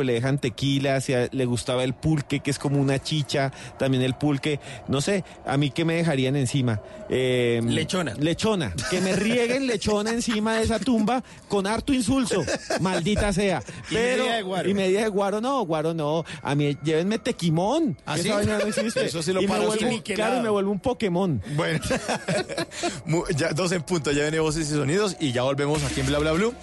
pues le dejan tequila, si le gustaba el pulque, que es como una chicha, también el pulque, no sé, a mí qué me dejarían encima. Em, lechona. Lechona, que me rieguen lechona encima de esa tumba con harto insulso, maldita sea. Pero, y media de guaro. no, guaro no, a mí llévenme tequimón. ¿Ah, Eso sí lo y me vuelvo, Claro, y me vuelvo un Pokémon. Bueno, ya, dos en punto, ya viene voces y sonidos y ya volvemos aquí en Bla Bla Blue.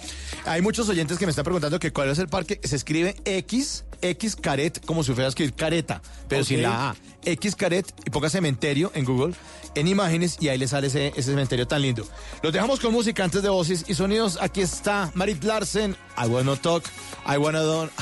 Hay muchos oyentes que me están preguntando que cuál es el parque. Se escribe X, X Caret, como si fuera a escribir careta, pero sin la A. X Caret y ponga cementerio en Google, en imágenes, y ahí le sale ese, ese cementerio tan lindo. Los dejamos con música antes de voces y sonidos. Aquí está Marit Larsen, I Wanna Talk, I Wanna Don't,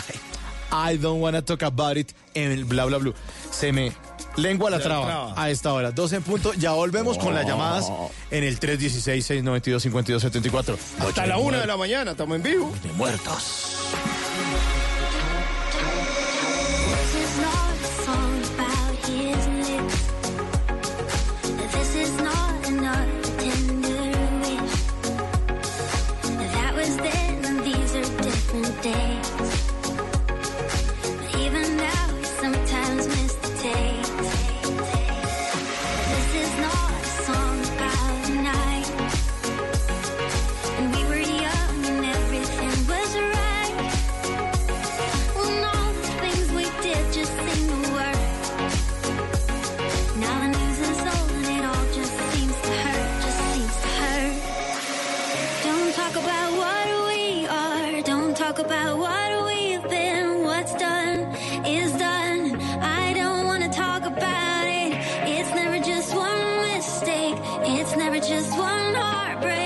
I, Don't Wanna Talk About It, en el bla bla bla. Se me Lengua la traba a esta hora. 12 en punto. Ya volvemos con las llamadas en el 316-692-5274. Hasta la una de la mañana. Estamos en vivo. De muertos. It's never just one heartbreak.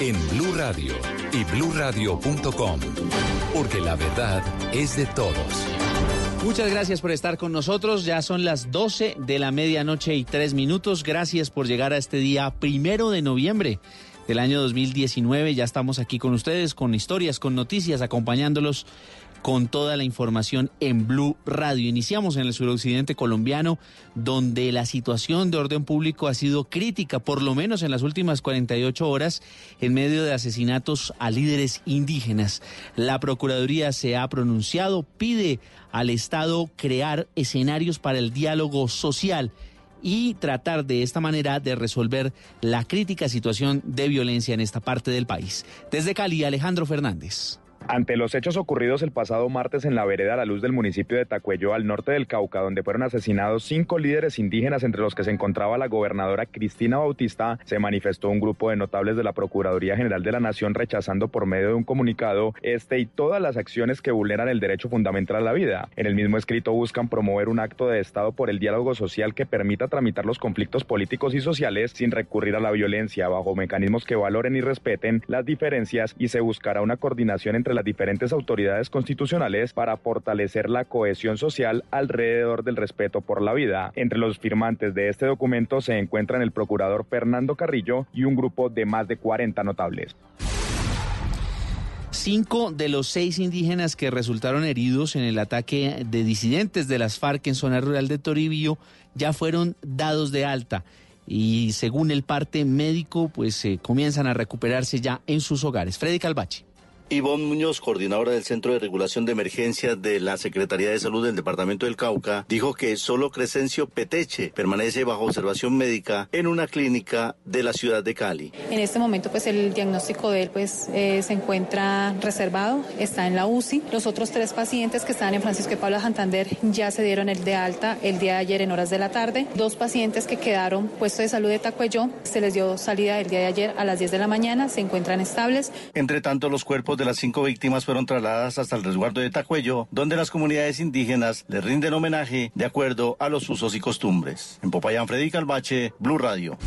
en Blue Radio y bluradio.com, porque la verdad es de todos. Muchas gracias por estar con nosotros. Ya son las 12 de la medianoche y tres minutos. Gracias por llegar a este día primero de noviembre del año 2019. Ya estamos aquí con ustedes, con historias, con noticias, acompañándolos con toda la información en Blue Radio. Iniciamos en el suroccidente colombiano, donde la situación de orden público ha sido crítica, por lo menos en las últimas 48 horas, en medio de asesinatos a líderes indígenas. La Procuraduría se ha pronunciado, pide al Estado crear escenarios para el diálogo social y tratar de esta manera de resolver la crítica situación de violencia en esta parte del país. Desde Cali, Alejandro Fernández. Ante los hechos ocurridos el pasado martes en la vereda La Luz del municipio de Tacuello, al norte del Cauca, donde fueron asesinados cinco líderes indígenas, entre los que se encontraba la gobernadora Cristina Bautista, se manifestó un grupo de notables de la Procuraduría General de la Nación rechazando por medio de un comunicado este y todas las acciones que vulneran el derecho fundamental a la vida. En el mismo escrito buscan promover un acto de Estado por el diálogo social que permita tramitar los conflictos políticos y sociales sin recurrir a la violencia, bajo mecanismos que valoren y respeten las diferencias y se buscará una coordinación entre las diferentes autoridades constitucionales para fortalecer la cohesión social alrededor del respeto por la vida. Entre los firmantes de este documento se encuentran el procurador Fernando Carrillo y un grupo de más de 40 notables. Cinco de los seis indígenas que resultaron heridos en el ataque de disidentes de las FARC en zona rural de Toribio ya fueron dados de alta y según el parte médico pues eh, comienzan a recuperarse ya en sus hogares. Freddy Calvache. Ivonne Muñoz, coordinadora del Centro de Regulación de Emergencias de la Secretaría de Salud del Departamento del Cauca, dijo que solo Crescencio Peteche permanece bajo observación médica en una clínica de la ciudad de Cali. En este momento, pues el diagnóstico de él pues eh, se encuentra reservado, está en la UCI. Los otros tres pacientes que estaban en Francisco de Pablo Santander ya se dieron el de alta el día de ayer en horas de la tarde. Dos pacientes que quedaron puestos de salud de Tacuello, se les dio salida el día de ayer a las 10 de la mañana, se encuentran estables. Entre tanto, los cuerpos de las cinco víctimas fueron trasladadas hasta el resguardo de Tacuello, donde las comunidades indígenas le rinden homenaje de acuerdo a los usos y costumbres. En Popayán, Freddy Calvache, Blue Radio.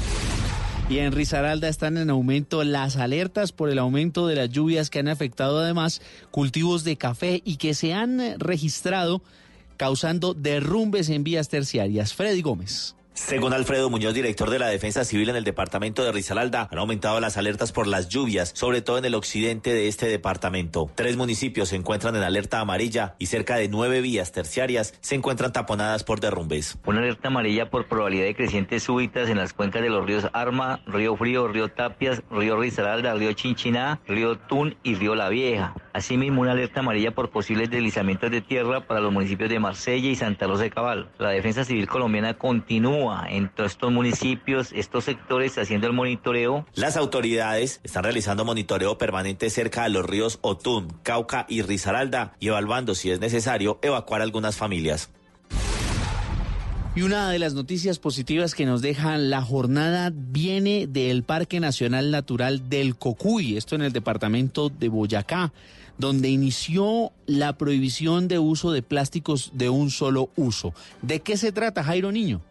Y en Risaralda están en aumento las alertas por el aumento de las lluvias que han afectado además cultivos de café y que se han registrado causando derrumbes en vías terciarias. Freddy Gómez. Según Alfredo Muñoz, director de la Defensa Civil en el departamento de Risaralda, han aumentado las alertas por las lluvias, sobre todo en el occidente de este departamento. Tres municipios se encuentran en alerta amarilla y cerca de nueve vías terciarias se encuentran taponadas por derrumbes. Una alerta amarilla por probabilidad de crecientes súbitas en las cuencas de los ríos Arma, Río Frío, Río Tapias, Río Risaralda, Río Chinchiná, Río Tun y Río La Vieja. Asimismo, una alerta amarilla por posibles deslizamientos de tierra para los municipios de Marsella y Santa Rosa de Cabal. La Defensa Civil colombiana continúa en todos estos municipios, estos sectores, haciendo el monitoreo. Las autoridades están realizando monitoreo permanente cerca de los ríos Otún, Cauca y Risaralda y evaluando si es necesario evacuar algunas familias. Y una de las noticias positivas que nos deja la jornada viene del Parque Nacional Natural del Cocuy, esto en el departamento de Boyacá, donde inició la prohibición de uso de plásticos de un solo uso. ¿De qué se trata, Jairo Niño?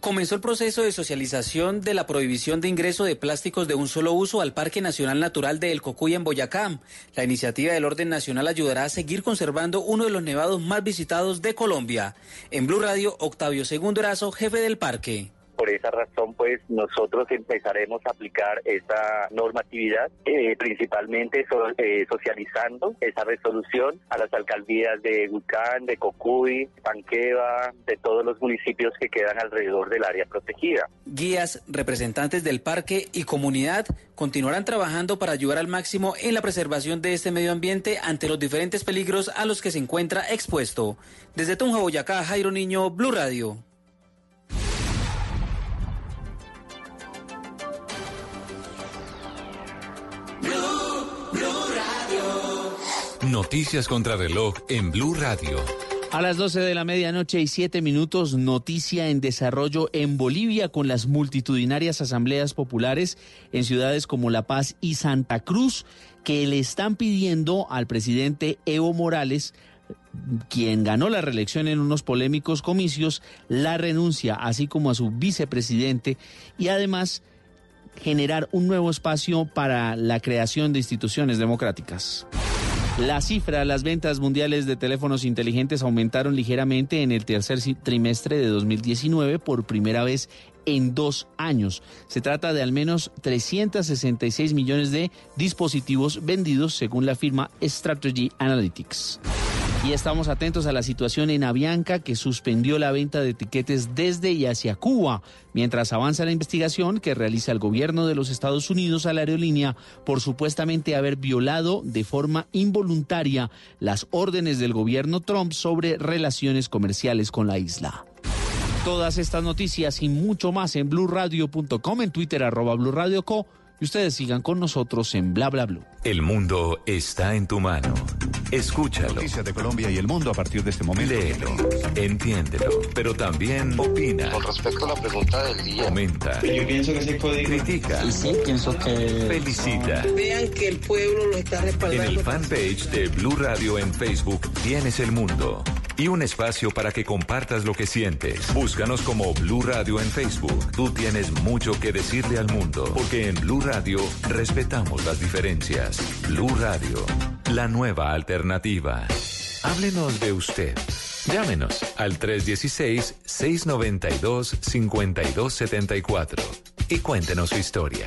Comenzó el proceso de socialización de la prohibición de ingreso de plásticos de un solo uso al Parque Nacional Natural de El Cocuy en Boyacá. La iniciativa del orden nacional ayudará a seguir conservando uno de los nevados más visitados de Colombia. En Blue Radio, Octavio Segundo Erazo, jefe del parque. Por esa razón, pues nosotros empezaremos a aplicar esa normatividad, eh, principalmente eh, socializando esa resolución a las alcaldías de Bucán, de Cocuy, Panqueva, de todos los municipios que quedan alrededor del área protegida. Guías, representantes del parque y comunidad continuarán trabajando para ayudar al máximo en la preservación de este medio ambiente ante los diferentes peligros a los que se encuentra expuesto. Desde Tunja, Boyacá, Jairo Niño, Blue Radio. Noticias contra reloj en Blue Radio. A las 12 de la medianoche y 7 minutos, noticia en desarrollo en Bolivia con las multitudinarias asambleas populares en ciudades como La Paz y Santa Cruz que le están pidiendo al presidente Evo Morales quien ganó la reelección en unos polémicos comicios, la renuncia, así como a su vicepresidente, y además generar un nuevo espacio para la creación de instituciones democráticas. La cifra, las ventas mundiales de teléfonos inteligentes aumentaron ligeramente en el tercer trimestre de 2019 por primera vez en dos años. Se trata de al menos 366 millones de dispositivos vendidos según la firma Strategy Analytics. Y estamos atentos a la situación en Avianca, que suspendió la venta de etiquetes desde y hacia Cuba, mientras avanza la investigación que realiza el gobierno de los Estados Unidos a la aerolínea por supuestamente haber violado de forma involuntaria las órdenes del gobierno Trump sobre relaciones comerciales con la isla. Todas estas noticias y mucho más en blurradio.com, en Twitter arroba y ustedes sigan con nosotros en bla bla bla. El mundo está en tu mano. Escúchalo. Noticias de Colombia y el mundo a partir de este momento. Léelo, entiéndelo, pero también opina. Con respecto a la pregunta del día. Comenta. Yo pienso que se puede. Critica. Y sí, pienso que. Felicita. Vean que el pueblo lo está respaldando. En el fanpage de Blue Radio en Facebook tienes el mundo y un espacio para que compartas lo que sientes. Búscanos como Blue Radio en Facebook. Tú tienes mucho que decirle al mundo, porque en Blue Radio respetamos las diferencias. Blue Radio, la nueva alternativa. Háblenos de usted. Llámenos al 316-692-5274 y cuéntenos su historia.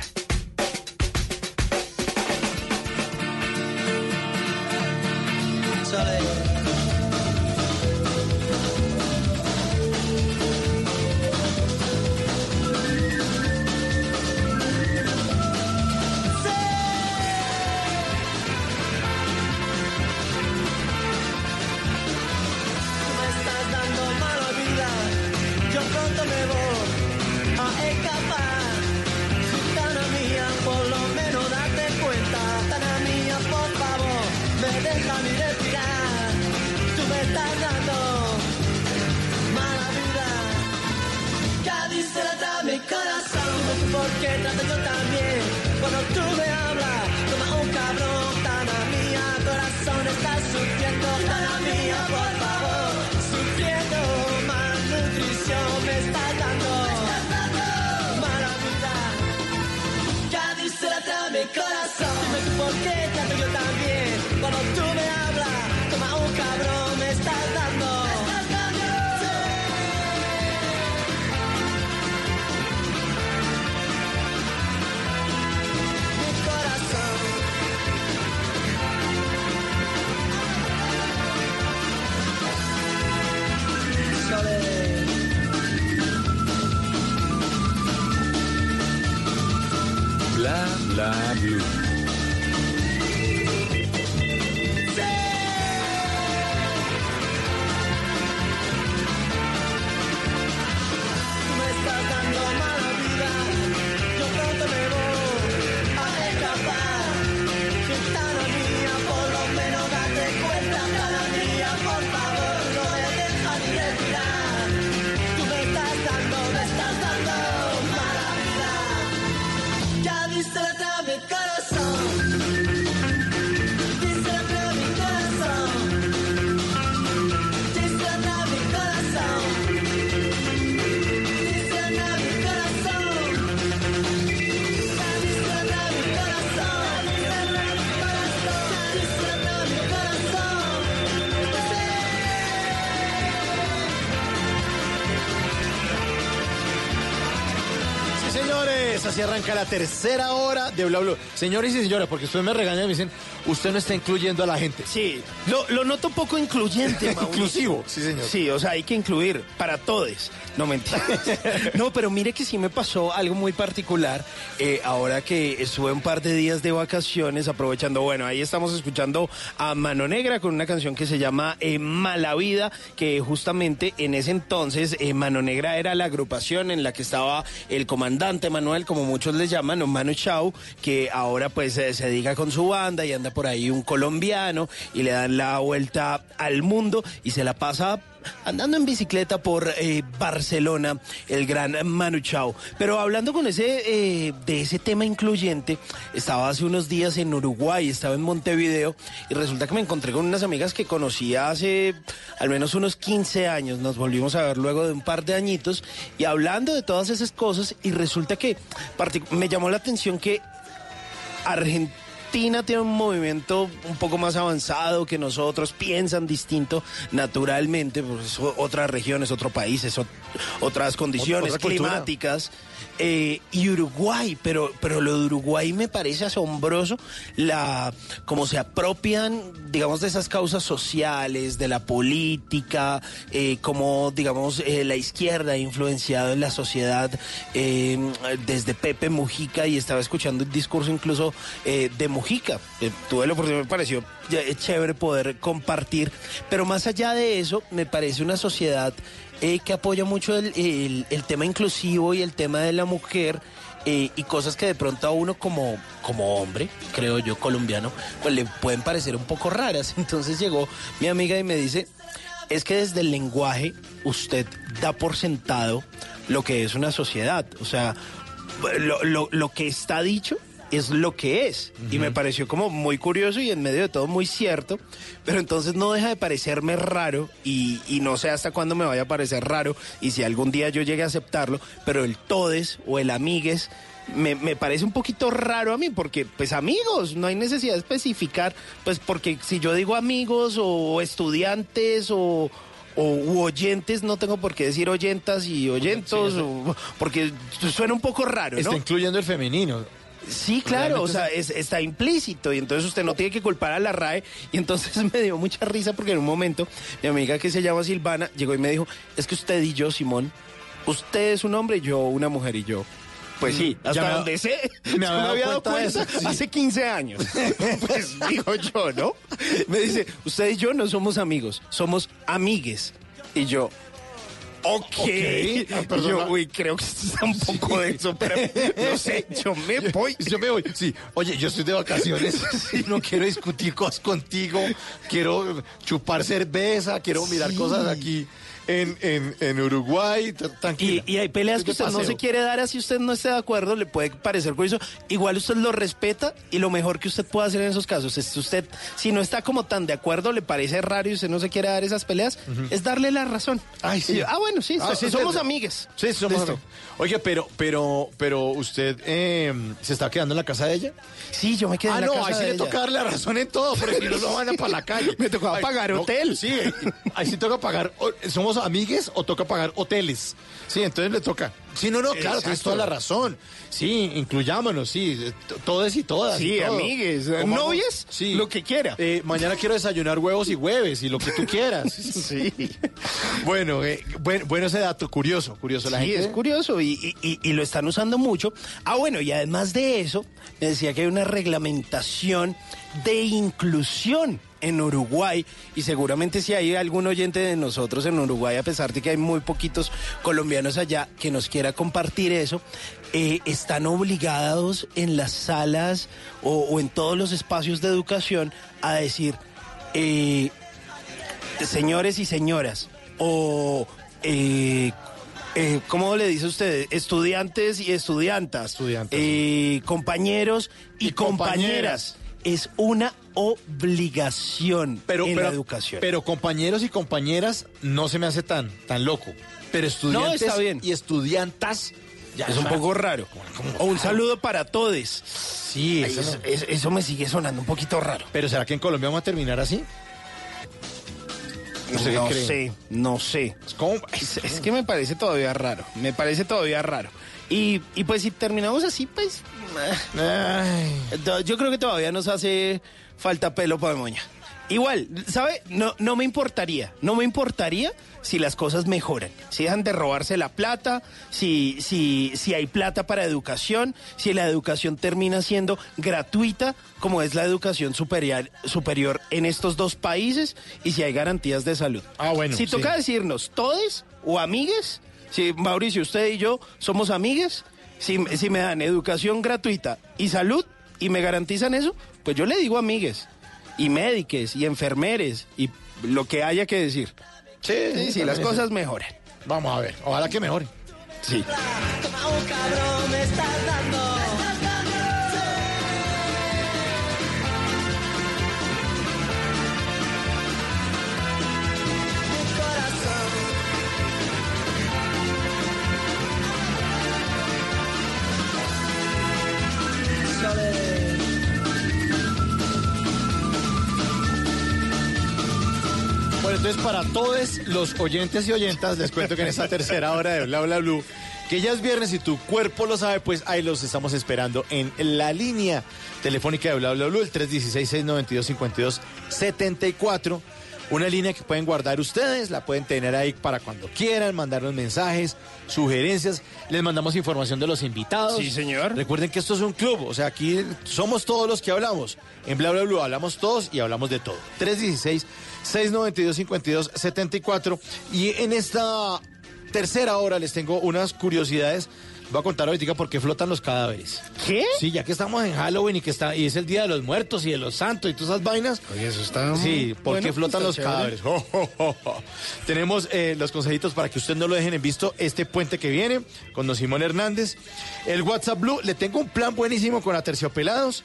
Así arranca la tercera hora de Bla Bla. Señores y señoras, porque ustedes me regañan y me dicen, usted no está incluyendo a la gente. Sí, lo, lo noto poco incluyente, Mauricio. Inclusivo, sí, señor. Sí, o sea, hay que incluir para todos. No mentiras. no, pero mire que sí me pasó algo muy particular. eh, ahora que estuve un par de días de vacaciones, aprovechando, bueno, ahí estamos escuchando a Mano Negra con una canción que se llama eh, Mala Vida, que justamente en ese entonces eh, Mano Negra era la agrupación en la que estaba el comandante Manuel, como muchos le llaman, o Manu Chao, que ahora pues se dedica con su banda y anda por ahí un colombiano y le dan la vuelta al mundo y se la pasa andando en bicicleta por eh, Barcelona, el gran Manu Chao. Pero hablando con ese eh, de ese tema incluyente, estaba hace unos días en Uruguay, estaba en Montevideo y resulta que me encontré con unas amigas que conocía hace al menos unos 15 años. Nos volvimos a ver luego de un par de añitos y hablando de todas esas cosas y resulta que me llamó la atención que Argentina tiene un movimiento un poco más avanzado que nosotros, piensan distinto naturalmente, pues otras regiones, otros países, ot- otras condiciones otra climáticas. eh, y Uruguay, pero, pero lo de Uruguay me parece asombroso, la cómo se apropian, digamos, de esas causas sociales, de la política, eh, como, digamos, eh, la izquierda ha influenciado en la sociedad eh, desde Pepe Mujica y estaba escuchando un discurso incluso de Mujica. Eh, tuve la oportunidad, me pareció eh, chévere poder compartir, pero más allá de eso, me parece una sociedad eh, que apoya mucho el, tema inclusivo y el tema de la mujer. eh, y cosas que de pronto a uno como, como hombre, creo yo, colombiano, pues le pueden parecer un poco raras. Entonces llegó mi amiga y me dice, es que desde el lenguaje usted da por sentado lo que es una sociedad. O sea, lo- lo que está dicho es lo que es. Y me pareció como muy curioso y en medio de todo muy cierto. Pero entonces no deja de parecerme raro y, y no sé hasta cuándo me vaya a parecer raro y si algún día yo llegue a aceptarlo. Pero el todes o el amigues me, me parece un poquito raro a mí, porque pues amigos, no hay necesidad de especificar, pues porque si yo digo amigos o estudiantes o, o u oyentes, no tengo por qué decir oyentas y oyentos, o- porque suena un poco raro, Está incluyendo el femenino. Sí, claro, o sea, es- está implícito y entonces usted no tiene que culpar a la RAE y entonces me dio mucha risa porque en un momento mi amiga que se llama Silvana llegó y me dijo, es que usted y yo, Simón, usted es un hombre y yo una mujer y yo. Pues sí, Mm, hasta me donde sé, me yo me había había dado cuenta cuenta de eso, sí. hace 15 años. pues digo yo, ¿no? Me dice, usted y yo no somos amigos, somos amigues. Y yo, Ok. Ah, Y perdona. yo, uy, creo que está un poco de eso, pero no sé, yo me voy. Yo me voy. Sí. Oye, yo estoy de vacaciones. No quiero discutir cosas contigo. Quiero chupar cerveza. Quiero mirar Sí. cosas aquí en, en, en Uruguay, tranquila. Y, y hay peleas que usted no se quiere dar así usted no esté de acuerdo, le puede parecer curioso. Igual usted lo respeta y lo mejor que usted puede hacer en esos casos es usted, si no está como tan de acuerdo, le parece raro y usted no se quiere dar esas peleas, es darle la razón. Ay, sí. Yo, ah, bueno, sí, Ah, so- sí, somos amigues. Sí, somos amigos. Oye, pero, pero, pero usted eh, se está quedando en la casa de ella. Sí, yo me quedé Ah, en la no, casa ahí sí le toca darle la razón en todo, porque si no lo van a para la calle. Me tocaba Ay, pagar no, hotel. Sí, ahí sí toca pagar. ¿Somos amigues o toca pagar hoteles? Sí, entonces le toca. Sí, no, no, claro, tienes toda la razón. Sí, incluyámonos, sí, t- todas y todas. Sí, y amigues, novias, sí. lo que quiera. Eh, mañana quiero desayunar huevos y hueves y lo que tú quieras. Sí. Bueno, eh, bueno, bueno ese dato, curioso, curioso. La Sí, gente es curioso y, y- y- y lo están usando mucho. Ah, bueno, y además de eso, me decía que hay una reglamentación de inclusión en Uruguay y seguramente si hay algún oyente de nosotros en Uruguay, a pesar de que hay muy poquitos colombianos allá que nos quiera compartir eso, eh, están obligados en las salas o, o en todos los espacios de educación a decir, eh, señores y señoras, o eh, eh, ¿cómo le dice usted? Estudiantes y estudiantas, Estudiantes. eh, compañeros y, Y compañeras. compañeras. Es una obligación pero, en pero, la educación. Pero compañeros y compañeras no se me hace tan, tan loco. Pero estudiantes está bien. y estudiantas ya es un poco raro. O un saludo para todos. Sí, eso eso, no- es- eso me sigue sonando un poquito raro. Pero ¿será que en Colombia vamos a terminar así? No, sé no sé. Es como- Es, es que me parece todavía raro. Me parece todavía raro. Y, y pues si terminamos así, pues. Ay. eh, Yo creo que todavía nos hace falta pelo para moña. Igual, ¿sabe? No, no me importaría. No me importaría si las cosas mejoran. Si dejan de robarse la plata, si, si, si hay plata para educación, si la educación termina siendo gratuita, como es la educación superior, superior en estos dos países, y si hay garantías de salud. Ah, bueno, Si sí. toca decirnos todes o amigues, si Mauricio, usted y yo somos amigues, si, si me dan educación gratuita y salud y me garantizan eso, pues yo le digo amigues y médiques y enfermeres y lo que haya que decir. Sí, Sí, sí, las cosas sí. mejoran. Vamos a ver, ojalá que mejore. Sí. Bueno, entonces para todos los oyentes y oyentas, les cuento que en esta tercera hora de Bla Bla Blue, que ya es viernes y tu cuerpo lo sabe, pues ahí los estamos esperando en la línea telefónica de Bla Bla Blue, el 316-692-5274. Una línea que pueden guardar ustedes, la pueden tener ahí para cuando quieran, mandarnos mensajes, sugerencias. Les mandamos información de los invitados. Sí, señor. Recuerden que esto es un club, o sea, aquí somos todos los que hablamos. En Bla Bla Blue hablamos todos y hablamos de todo. 316-692-5274. Y en esta tercera hora les tengo unas curiosidades. Voy a contar ahorita por qué flotan los cadáveres. ¿Qué? Sí, ya que estamos en Halloween y que está y es el Día de los Muertos y de los Santos y todas esas vainas. Oye, eso está... Sí, ¿por bueno, qué flotan los chévere. cadáveres? Jo, jo, jo, jo. Tenemos eh, los consejitos para que usted no lo dejen en visto este puente que viene con don Simón Hernández. El WhatsApp Blue, le tengo un plan buenísimo con Aterciopelados.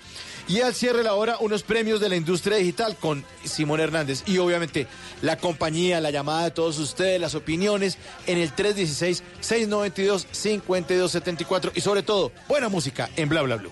Y al cierre la hora, unos premios de la industria digital con Simón Hernández. Y obviamente la compañía, la llamada de todos ustedes, las opiniones en el 316-692-5274. Y sobre todo, buena música en Bla Bla Blue.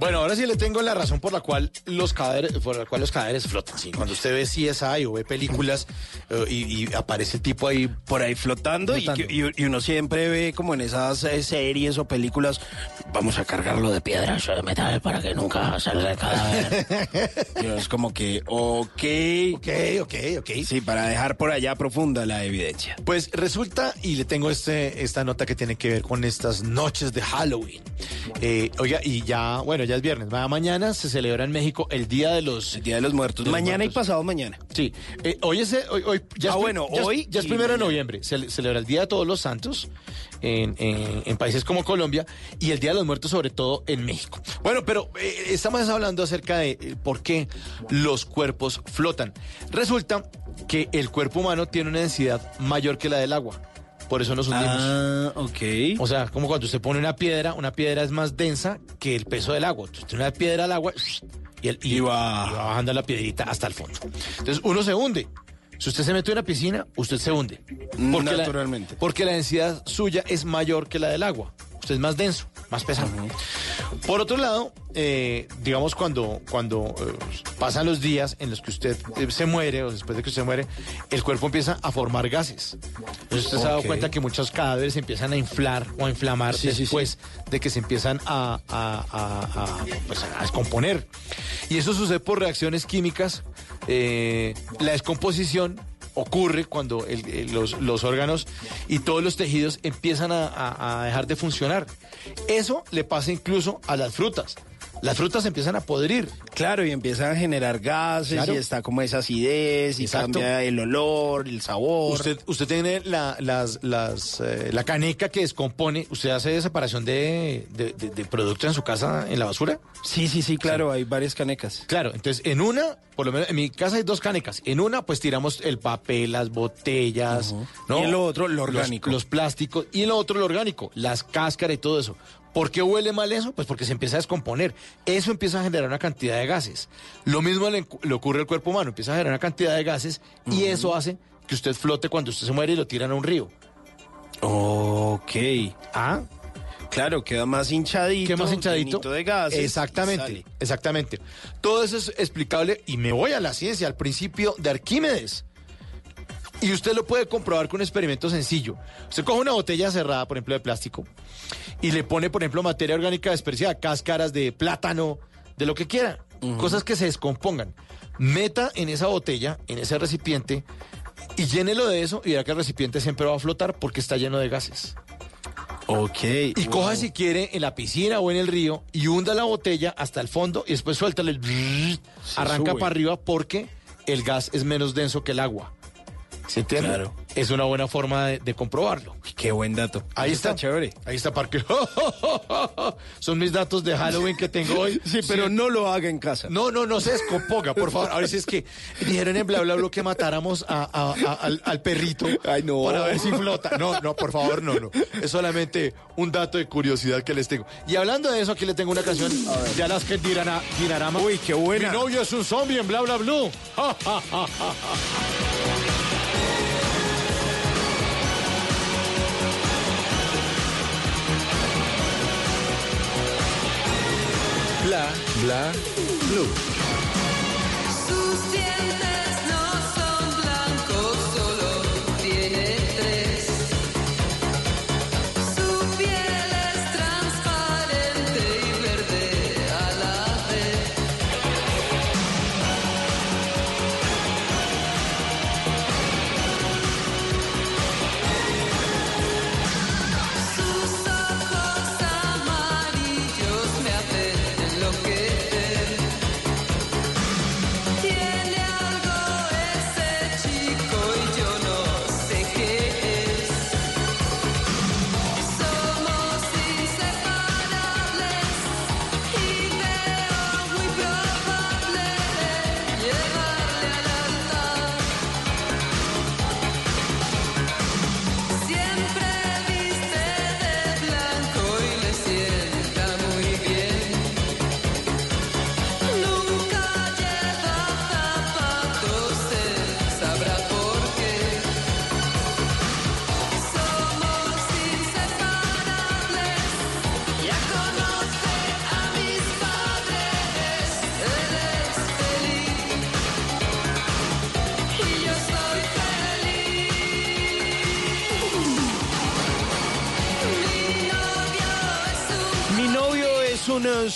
Bueno, ahora sí le tengo la razón por la cual los cadáveres, por la cual los cadáveres flotan. Sí, cuando usted ve CSI o ve películas eh, y, y aparece el tipo ahí por ahí flotando, y Flotando. Y, y uno siempre ve como en esas eh, series o películas, vamos a cargarlo de piedras o de metal para que nunca salga el cadáver. Es como que, ok. Ok, ok, ok. Sí, para dejar por allá profunda la evidencia. Pues resulta, y le tengo este, esta nota que tiene que ver con estas noches de Halloween. Eh, oiga, y ya, bueno, ya es viernes. Ma- Mañana se celebra en México el Día de los... El Día de los Muertos. de los mañana Muertos. y pasado mañana. Sí. Eh, hoy es, eh, hoy, hoy- ya Ah, es bueno, ya es- hoy Ya es primero de noviembre. Se le- celebra el Día de Todos los Santos en, en- en países como Colombia y el Día de los Muertos, sobre todo en México. Bueno, pero eh, estamos hablando acerca de eh, por qué los cuerpos flotan. Resulta que el cuerpo humano tiene una densidad mayor que la del agua. Por eso nos hundimos. Ah, ok. O sea, como cuando usted pone una piedra, una piedra es más densa que el peso del agua. Tiene una piedra al agua y, el, y, Y va- y va bajando la piedrita hasta el fondo. Entonces uno se hunde. Si usted se mete en una piscina, usted se hunde. Porque la- Naturalmente. porque la densidad suya es mayor que la del agua. Usted es más denso, más pesado. Por otro lado, eh, digamos cuando, cuando eh, pasan los días en los que usted eh, se muere o después de que usted muere, el cuerpo empieza a formar gases. Entonces usted se ha dado cuenta que muchos cadáveres se empiezan a inflar o a inflamar Sí, sí, sí. después de que se empiezan a, a- a- a, pues, a descomponer. Y eso sucede por reacciones químicas. Eh, la descomposición ocurre cuando los, órganos y todos los tejidos empiezan a dejar de funcionar. Eso le pasa incluso a las frutas. Las frutas empiezan a podrir. Claro, y empiezan a generar gases Claro. y está como esa acidez y Exacto. cambia el olor, el sabor. Usted, usted tiene la, las, las, eh, la caneca que descompone. ¿Usted hace separación de, de, de- de productos en su casa en la basura? Sí, sí, sí, claro, hay varias canecas. Claro, entonces en una, por lo menos en mi casa hay dos canecas. En una, pues tiramos el papel, las botellas, ¿no? Y en lo otro, lo Los- orgánico. Los, plásticos. Y en lo otro, lo orgánico, las cáscaras y todo eso. ¿Por qué huele mal eso? Pues porque se empieza a descomponer. Eso empieza a generar una cantidad de gases. Lo mismo le, le ocurre al cuerpo humano. Empieza a generar una cantidad de gases y eso hace que usted flote cuando usted se muere y lo tiran a un río. Ok. Ah, Claro, queda más hinchadito. ¿Qué más hinchadito? de gases. Exactamente, exactamente. Todo eso es explicable y me voy a la ciencia, al principio de Arquímedes. Y usted lo puede comprobar con un experimento sencillo. Usted coge una botella cerrada, por ejemplo, de plástico, y le pone, por ejemplo, materia orgánica despreciada, cáscaras de plátano, de lo que quiera, cosas que se descompongan. Meta en esa botella, en ese recipiente, y llénelo de eso, y verá que el recipiente siempre va a flotar porque está lleno de gases. Ok. Y coja si quiere en la piscina o en el río y hunda la botella hasta el fondo y después suéltale el brrr, arranca sube. para arriba porque el gas es menos denso que el agua. ¿Se entiende? Claro. Es una buena forma de, de comprobarlo. Uy, Qué buen dato. Ahí está. chévere. Ahí está Parque. Son mis datos de Halloween que tengo hoy. Sí, pero no lo haga en casa. No, no, no se descomponga, por favor. Ahora sí es que dijeron en bla bla bla que matáramos a- a- a- al, al perrito Ay, no. para ver si flota. No, no, por favor, no, no. Es solamente un dato de curiosidad que les tengo. Y hablando de eso, aquí le tengo una canción de Alaska Dinarama. Uy, qué buena. Mi novio es un zombie en bla bla blue. Bla bla blue.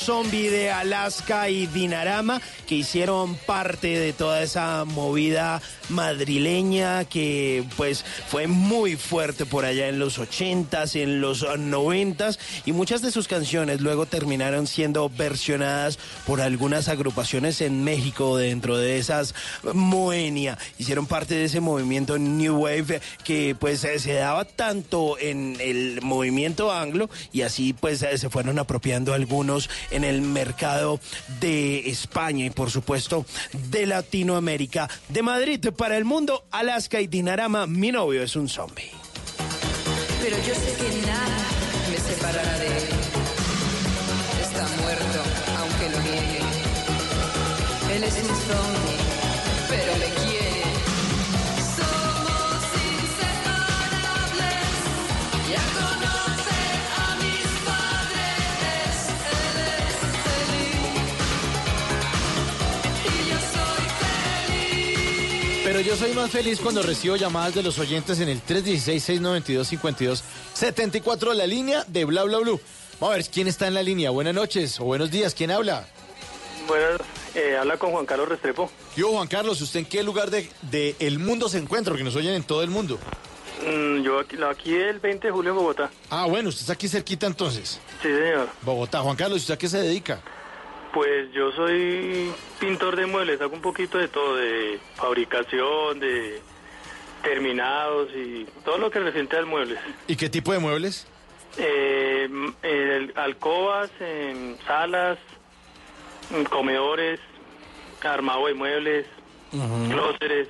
Zombie de Alaska y Dinarama que hicieron parte de toda esa movida madrileña que pues fue muy fuerte por allá en los 80s, en los 90s y muchas de sus canciones luego terminaron siendo versionadas por algunas agrupaciones en México dentro de esas Moenia. Hicieron parte de ese movimiento New Wave que pues se daba tanto en el movimiento anglo y así pues se fueron apropiando algunos en el mercado de España por supuesto de Latinoamérica. De Madrid para el mundo, Alaska y Dinarama, mi novio es un zombie. Pero yo sé que nada me separará de él. Está muerto, aunque lo niegue. Él es un zombie, pero me Pero yo soy más feliz cuando recibo llamadas de los oyentes en el 316-692-5274, la línea de Bla Bla Blue. Vamos a ver quién está en la línea. Buenas noches o buenos días. ¿Quién habla? Buenas, eh, habla con Juan Carlos Restrepo. Yo, Juan Carlos, ¿usted en qué lugar de, de el mundo se encuentra? Porque nos oyen en todo el mundo. Mm, yo aquí, aquí el 20 de julio en Bogotá. Ah, bueno, usted está aquí cerquita entonces. Sí, señor. Bogotá. Juan Carlos, ¿usted a qué se dedica? Pues yo soy pintor de muebles, hago un poquito de todo, de fabricación, de terminados y todo lo que refiere al muebles. ¿Y qué tipo de muebles? Eh, alcobas, em, salas, comedores, armado de muebles, clóseres,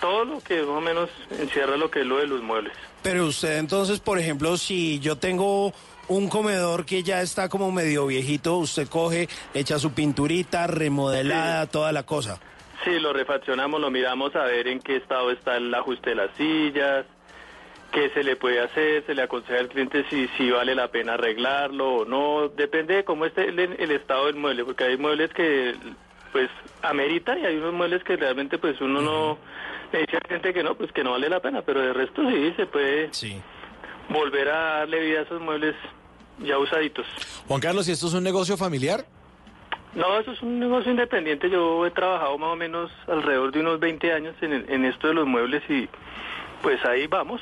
todo lo que más o menos encierra lo que es lo de los muebles. Pero usted entonces, por ejemplo, si yo tengo un comedor que ya está como medio viejito, usted coge, echa su pinturita, remodelada, toda la cosa. Sí, lo refaccionamos, lo miramos a ver en qué estado está el ajuste de las sillas, qué se le puede hacer, se le aconseja al cliente si, si vale la pena arreglarlo o no, depende de cómo esté el, el estado del mueble, porque hay muebles que pues ameritan y hay unos muebles que realmente pues uno no le dice al cliente que no, pues que no vale la pena, pero de resto sí se puede volver a darle vida a esos muebles ya usaditos. Juan Carlos, ¿y esto es un negocio familiar? No, eso es un negocio independiente. Yo he trabajado más o menos alrededor de unos 20 años en, el- en esto de los muebles y pues ahí vamos.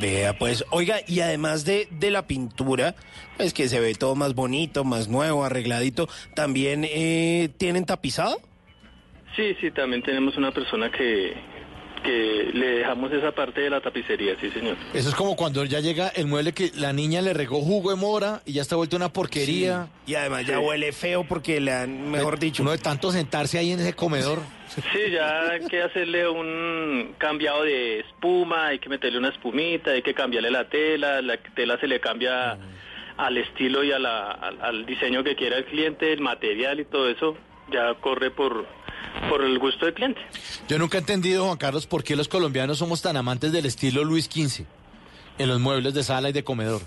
Vea, pues, oiga, y además de, de la pintura, pues que se ve todo más bonito, más nuevo, arregladito, ¿también eh, tienen tapizado? Sí, sí, también tenemos una persona que, que le dejamos esa parte de la tapicería, sí, señor. Eso es como cuando ya llega el mueble que la niña le regó jugo de mora y ya está vuelto una porquería. Y además ya huele feo porque le han, mejor dicho. Uno de tanto sentarse ahí en ese comedor. Sí, ya hay que hacerle un cambiado de espuma, hay que meterle una espumita, hay que cambiarle la tela, la tela se le cambia al estilo y a la- al, al diseño que quiera el cliente, el material y todo eso ya corre por, por el gusto del cliente. Yo nunca he entendido, Juan Carlos, por qué los colombianos somos tan amantes del estilo Luis XV en los muebles de sala y de comedor.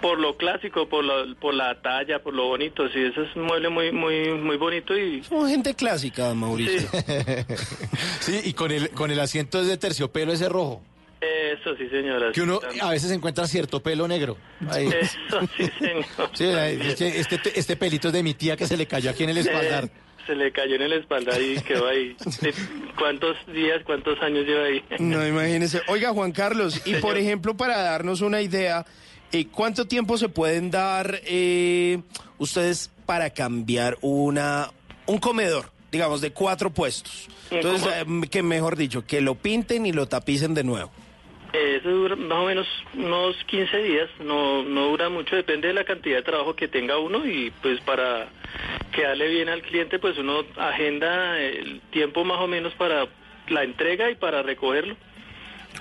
Por lo clásico, por la, por la talla, por lo bonito, sí, ese es un mueble muy, muy, muy bonito y... Somos gente clásica, Mauricio. Sí, y con el, con el asiento de terciopelo ese rojo. Eso sí, señora. Que uno a veces encuentra cierto pelo negro. Ahí. Eso sí, señor. Sí, es que este, este pelito es de mi tía que se le cayó aquí en el espaldar. Eh, se le cayó en el espaldar y quedó ahí. Sí, ¿Cuántos días, cuántos años lleva ahí? No, imagínese. Oiga, Juan Carlos, y por ejemplo, para darnos una idea, eh, ¿cuánto tiempo se pueden dar eh, ustedes para cambiar una un comedor, digamos, de cuatro puestos? Entonces, eh, que mejor dicho, que lo pinten y lo tapicen de nuevo. Eh, Eso dura más o menos unos 15 días, no, no dura mucho, depende de la cantidad de trabajo que tenga uno y pues para quedarle bien al cliente pues uno agenda el tiempo más o menos para la entrega y para recogerlo.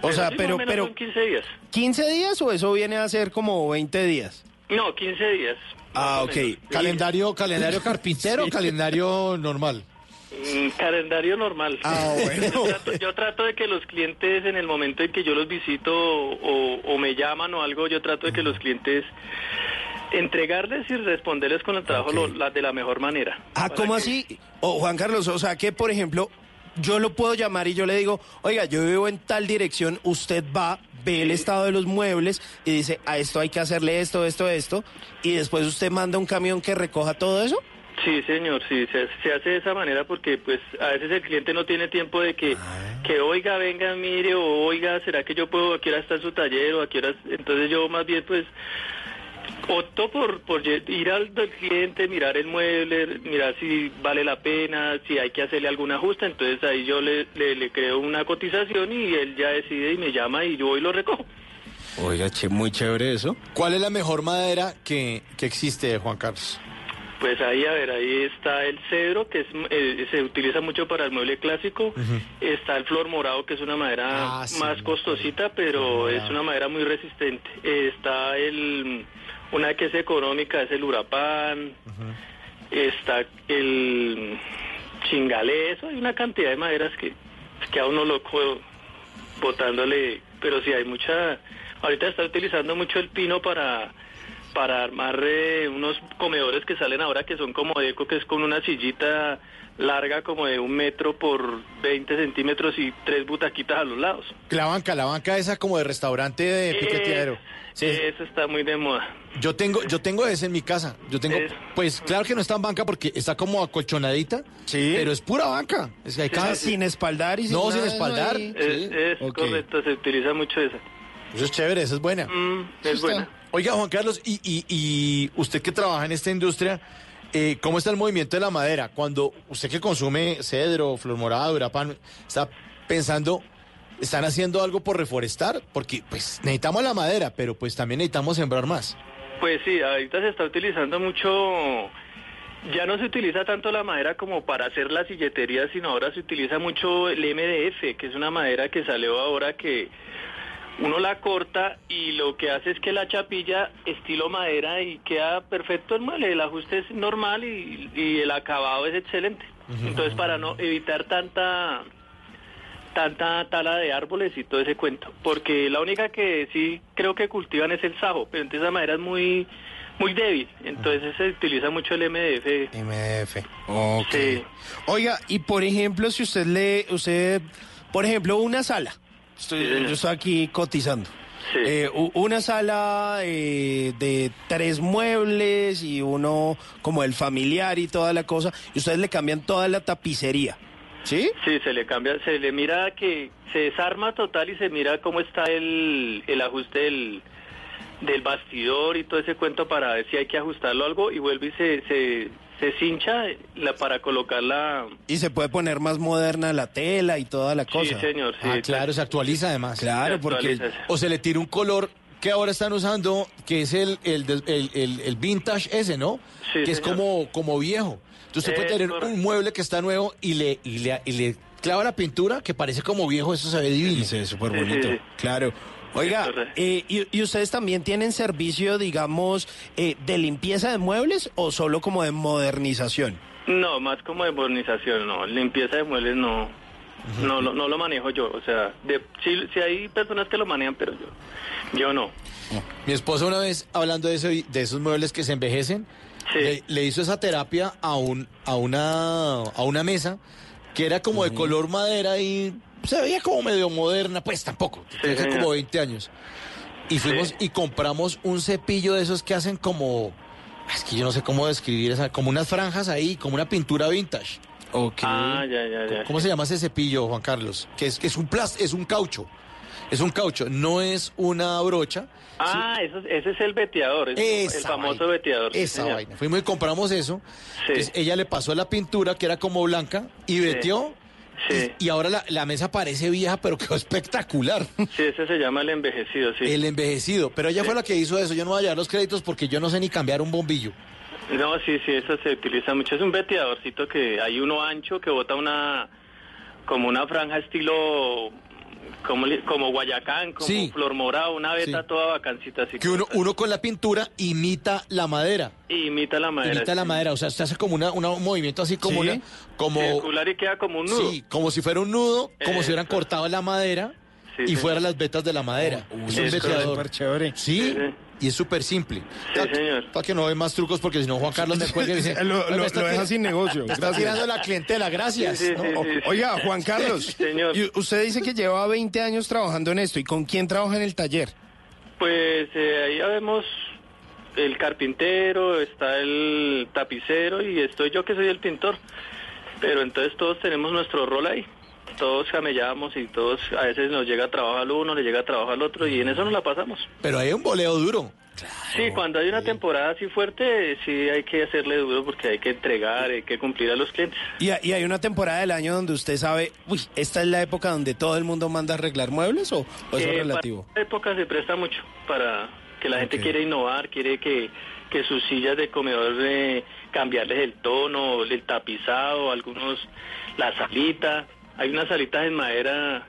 O sea, sí, más pero, o menos pero son 15 días. ¿15 días o eso viene a ser como 20 días? No, 15 días. Ah, ok. ¿Calendario, calendario carpintero o calendario normal? Mm, calendario normal. Ah, bueno. Yo trato, yo trato de que los clientes en el momento en que yo los visito o, o me llaman o algo, yo trato de que los clientes entregarles y responderles con el trabajo lo- la- de la mejor manera. Ah, ¿cómo así? O Juan Carlos, o sea que, por ejemplo, yo lo puedo llamar y yo le digo, oiga, yo vivo en tal dirección, usted va, ve el estado de los muebles y dice, a esto hay que hacerle esto, esto, esto, y después usted manda un camión que recoja todo eso. Sí, señor, sí, se, se hace de esa manera porque pues a veces el cliente no tiene tiempo de que, que oiga, venga, mire, o oiga, ¿será que yo puedo, a qué hora está su taller, o a qué horas? Entonces yo más bien pues opto por, por ir al cliente, mirar el mueble, mirar si vale la pena, si hay que hacerle algún ajuste, entonces ahí yo le, le, le creo una cotización y él ya decide y me llama y yo voy y lo recojo. Oiga, che, muy chévere eso. ¿Cuál es la mejor madera que, que existe, Juan Carlos? Pues ahí, a ver, ahí está el cedro, que es, eh, se utiliza mucho para el mueble clásico. Está el flor morado, que es una madera Ah, sí, más costosita, pero es una madera muy resistente. Eh, está el, una que es económica, es el urapán. Está el chingalé, eso hay una cantidad de maderas que, que a uno loco botándole, pero sí hay mucha... Ahorita está utilizando mucho el pino para para armar eh, unos comedores que salen ahora que son como de eco, que es con una sillita larga como de un metro por 20 centímetros y tres butaquitas a los lados. La banca, la banca esa como de restaurante de piqueteadero. Eso está muy de moda. Yo tengo, yo tengo ese en mi casa. Yo tengo, Es- pues claro que no está en banca porque está como acolchonadita, Sí. pero es pura banca. Es que hay cada- Sin espaldar y sin No, sin eso espaldar. Es, correcto, se utiliza mucho esa. Eso es chévere, esa es buena. Mm, es buena. Oiga, Juan Carlos, y, y, y usted que trabaja en esta industria, eh, ¿cómo está el movimiento de la madera? Cuando usted que consume cedro, flor morada, urapán, está pensando, ¿están haciendo algo por reforestar? Porque pues necesitamos la madera, pero pues también necesitamos sembrar más. Pues sí, ahorita se está utilizando mucho, ya no se utiliza tanto la madera como para hacer la silletería, sino ahora se utiliza mucho el MDF, que es una madera que salió ahora que uno la corta y lo que hace es que la chapilla estilo madera y queda perfecto el mueble, el ajuste es normal y, y el acabado es excelente. Entonces para no evitar tanta tanta tala de árboles y todo ese cuento, porque la única que sí creo que cultivan es el sajo, pero entonces esa madera es muy muy débil, entonces se utiliza mucho el MDF. MDF. Ok. Sí. Oiga, y por ejemplo, si usted le, usted, por ejemplo, una sala. Estoy, yo estoy aquí cotizando. Eh, u- una sala eh, de tres muebles y uno como el familiar y toda la cosa, y ustedes le cambian toda la tapicería. ¿Sí? Sí, se le cambia, se le mira que se desarma total y se mira cómo está el, el ajuste del, del bastidor y todo ese cuento para ver si hay que ajustarlo algo y vuelve y se, se, se cincha la, para colocar la... Y se puede poner más moderna la tela y toda la cosa. señor, sí, ah, claro, se actualiza además. Claro, Se porque actualiza. O se le tira un color que ahora están usando, que es el, el, el, el- el vintage ese, ¿no? Sí, que es como, como viejo. Entonces usted puede tener correcto. un mueble que está nuevo y le, y le, y le clava la pintura que parece como viejo, eso se ve divino. Sí, súper Sí, bonito. sí, sí. Claro. Oiga, eh, y, y ustedes también tienen servicio, digamos, eh, de limpieza de muebles o solo como de modernización? No, más como de modernización, no, limpieza de muebles no, no, lo, no lo manejo yo, o sea, de, sí, sí hay personas que lo manejan, pero yo, yo no. Mi esposa una vez, hablando de eso, y de esos muebles que se envejecen, le, le hizo esa terapia a, un, a, una, a una mesa que era como de color madera y se veía como medio moderna, pues tampoco, tenía señor. como 20 años. Y fuimos y compramos un cepillo de esos que hacen como, es que yo no sé cómo describir esa, como unas franjas ahí, como una pintura vintage. Ah, ya, ya, ya. ¿Cómo se llama ese cepillo, Juan Carlos? Que es, que es un plas, es un caucho. Es un caucho, no es una brocha. Ah, eso, ese es el veteador, es el famoso vaina. veteador. sí, Esa vaina. Fuimos y compramos eso. Entonces, ella le pasó la pintura que era como blanca y veteó. Y, y ahora la, la mesa parece vieja, pero quedó espectacular. Sí, ese se llama el envejecido, sí. El envejecido. Pero ella fue la que hizo eso. Yo no voy a llevar los créditos porque yo no sé ni cambiar un bombillo. No, sí, sí, eso se utiliza mucho. Es un veteadorcito que hay uno ancho que bota una, como una franja estilo, como, como Guayacán, como Sí. Flor Morado, una veta Sí. toda bacancita así. Que uno, uno con la pintura imita la madera. Imita la madera. imita la madera. O sea, usted hace como una, una- un movimiento así como Sí. una. Como, Circular y queda como un nudo. Sí, como si fuera un nudo, como Eh, si hubieran cortado la madera. y sí. fuera las vetas de la madera. es un eso es veteador. súper chévere. Sí, y es súper simple. Sí, señor. Para que no ve más trucos, porque si no Juan Carlos me cuelga y dice... Lo- lo- "Me está lo deja sin negocio. Está Gracias. tirando la clientela, gracias. Sí, sí, ¿no? sí, O- sí, sí. Oiga, Juan Carlos, Señor. y usted dice que lleva 20 años trabajando en esto. ¿Y con quién trabaja en el taller? Pues eh, ahí ya vemos el carpintero, está el tapicero y estoy yo que soy el pintor. Pero entonces todos tenemos nuestro rol ahí. Todos camellamos y todos, a veces nos llega trabajo al uno, le llega trabajo al otro y en eso nos la pasamos. Pero hay un boleo duro. Sí, cuando hay una temporada así fuerte, sí hay que hacerle duro porque hay que entregar, hay que cumplir a los clientes. Y, y hay una temporada del año donde usted sabe, uy, esta es la época donde todo el mundo manda a arreglar muebles o, o eso es Eh, relativo. Para esta época se presta mucho para que la gente quiere innovar, quiere que, que sus sillas de comedor eh, cambiarles el tono, el tapizado, algunos la salita. Hay unas salitas en madera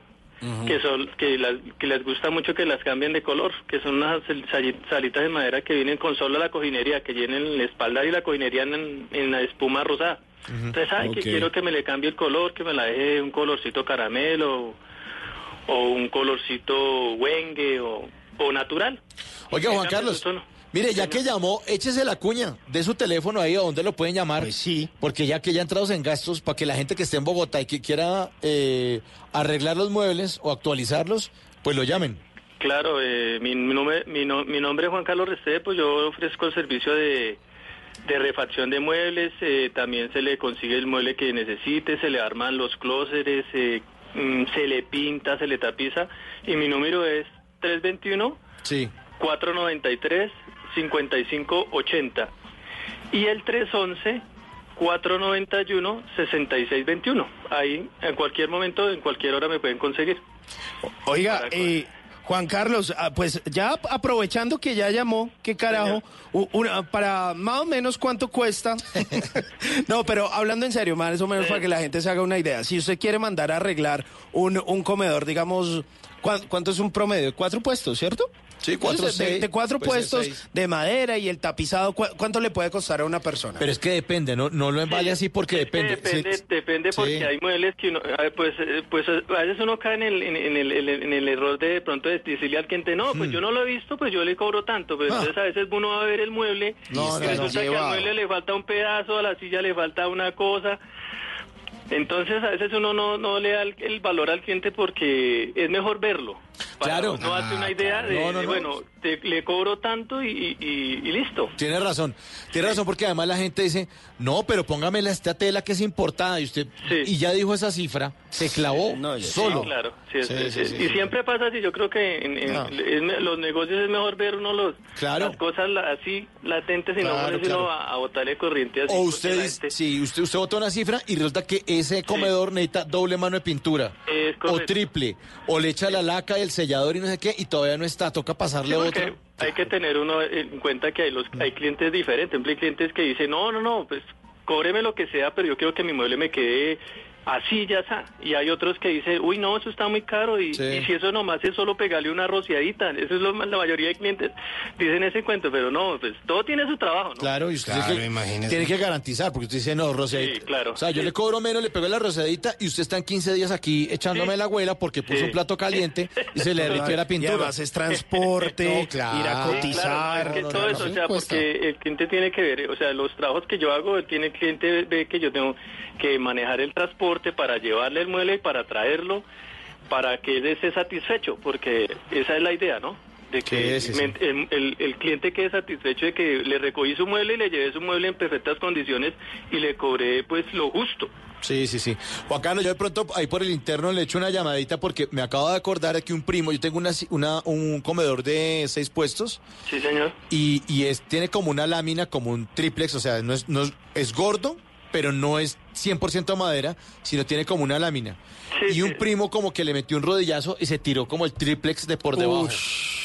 que son que, las- que les gusta mucho que las cambien de color, que son unas sal- salitas de madera que vienen con solo la cojinería, que llenen la espalda y la cojinería en, en la espuma rosada. Entonces, ay, que Ok. quiero que me le cambie el color, que me la deje un colorcito caramelo o un colorcito wengue o, o natural. Oiga, Que Juan Carlos. Mire, ya que llamó, échese la cuña de su teléfono ahí, ¿a dónde lo pueden llamar? Pues sí. Porque ya que ya entrados en gastos, para que la gente que esté en Bogotá y que quiera eh, arreglar los muebles o actualizarlos, pues lo llamen. Claro, eh, mi, mi nombre, mi, no- mi nombre es Juan Carlos Restede, pues yo ofrezco el servicio de, de refacción de muebles, eh, también se le consigue el mueble que necesite, se le arman los clóseres, eh, mm, se le pinta, se le tapiza, y mi número es 321 Sí. 493 5580 y el 311 491 6621. Ahí en cualquier momento, en cualquier hora me pueden conseguir. Oiga, eh, Juan Carlos, ah, pues ya ap- aprovechando que ya llamó, ¿qué carajo? Una- para más o menos cuánto cuesta. no, pero hablando en serio, más o menos para que la gente se haga una idea. Si usted quiere mandar a arreglar un, un comedor, digamos, ¿cuán- ¿cuánto es un promedio? Cuatro puestos, ¿cierto? Sí, cuatro, Entonces, de, seis, de cuatro puede ser puestos seis. de madera y el tapizado, ¿cu- ¿cuánto le puede costar a una persona? Pero es que depende, no, no lo vale así porque Es que depende. Depende, Sí. depende porque Sí. hay muebles que uno, pues, eh, pues a veces uno cae en el, en, en el, en el- en el error de, de pronto de decirle al cliente, no, pues yo no lo he visto, pues yo le cobro tanto, pero Hmm. Ah. entonces a veces uno va a ver el mueble No, y no, no. resulta que al mueble le falta un pedazo, a la silla le falta una cosa. Entonces a veces uno no, no le da el, el valor al cliente porque es mejor verlo. Para Claro. No hace una idea de, No, no, de, no. bueno, te- le cobro tanto y, y- y- y listo. Tiene razón, tiene razón porque además la gente dice, no, pero póngamela esta tela que es importada y usted, Sí. y ya dijo esa cifra, se clavó No, solo. Sí, claro. sí, es- Sí, es- sí, sí, y sí. siempre pasa así. Yo creo que en, Ah. los negocios es mejor ver uno los, Claro. las cosas así latentes y Claro, no claro. a, a botarle corriente así. O usted, gente- sí, usted, usted vota una cifra y resulta que ese comedor necesita doble mano de pintura. Es O triple. O le echa la laca del sellador y no sé qué, y todavía no está, toca pasarle otro. hay que tener uno en cuenta que hay, los, hay clientes diferentes. Hay clientes que dicen, no, no, no, pues cóbreme lo que sea, pero yo quiero que mi mueble me quede así, ya está. Y hay otros que dicen, uy, no, eso está muy caro. Y, Sí. y si eso nomás es solo pegarle una rociadita. Eso es lo más- la mayoría de clientes dicen ese cuento, pero no, pues todo tiene su trabajo, ¿no? Claro, y usted Claro, tiene, que, imagínese. tiene que garantizar, porque usted dice, no, roceadita. Sí, claro. O sea, yo le cobro menos, le pego la roceadita y usted está en 15 días aquí echándome Sí. la abuela porque puso Sí. un plato caliente y se le derritió la Y pintura. además es transporte, No, claro. ir a Sí, cotizar. Claro, es que no, todo no, eso, no, o sea, cuesta. porque el cliente tiene que ver, o sea, los trabajos que yo hago, tiene el cliente ve que yo tengo que manejar el transporte para llevarle el mueble y para traerlo, para que él esté satisfecho, porque esa es la idea, ¿no? De que El, el- el cliente quede satisfecho de que le recogí su mueble y le llevé su mueble en perfectas condiciones y le cobré pues lo justo. Sí, sí, sí. Juan Carlos, yo de pronto ahí por el interno le echo una llamadita porque me acabo de acordar que un primo, yo tengo una, una- un comedor de seis puestos Sí, señor. y, y es, tiene como una lámina, como un triplex, o sea, no es, no es, es gordo, pero no es 100% madera, sino tiene como una lámina. Sí, y un sí. primo como que le metió un rodillazo y se tiró como el triplex de por debajo.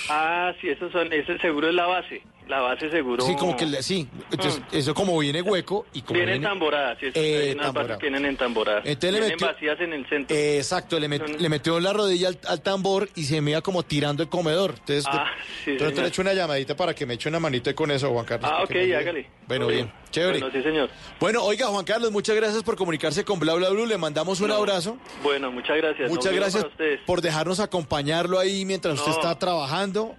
Ah, sí, esos son, ese seguro es la base. La base seguro. Sí, como que sí. Entonces, eso como viene hueco y como Viene viene. tamborada, sí, Eh, hay unas tamborada. bases que vienen entamboradas. Entonces le vienen metió- vacías en el centro. Eh, exacto, le, met- le metió la rodilla al, al tambor y se me iba como tirando el comedor. Entonces, Ah, sí, entonces le echo una llamadita para que me eche una manito ahí con eso, Juan Carlos. ah, ok, hágale. Bueno, bien, chévere. Bueno, sí, señor. Bueno, oiga, Juan Carlos, muchas gracias por comunicarse con Bla Bla Blue. Le mandamos un abrazo. Bueno, muchas gracias. Muchas mismo gracias por dejarnos acompañarlo ahí mientras usted No. está trabajando.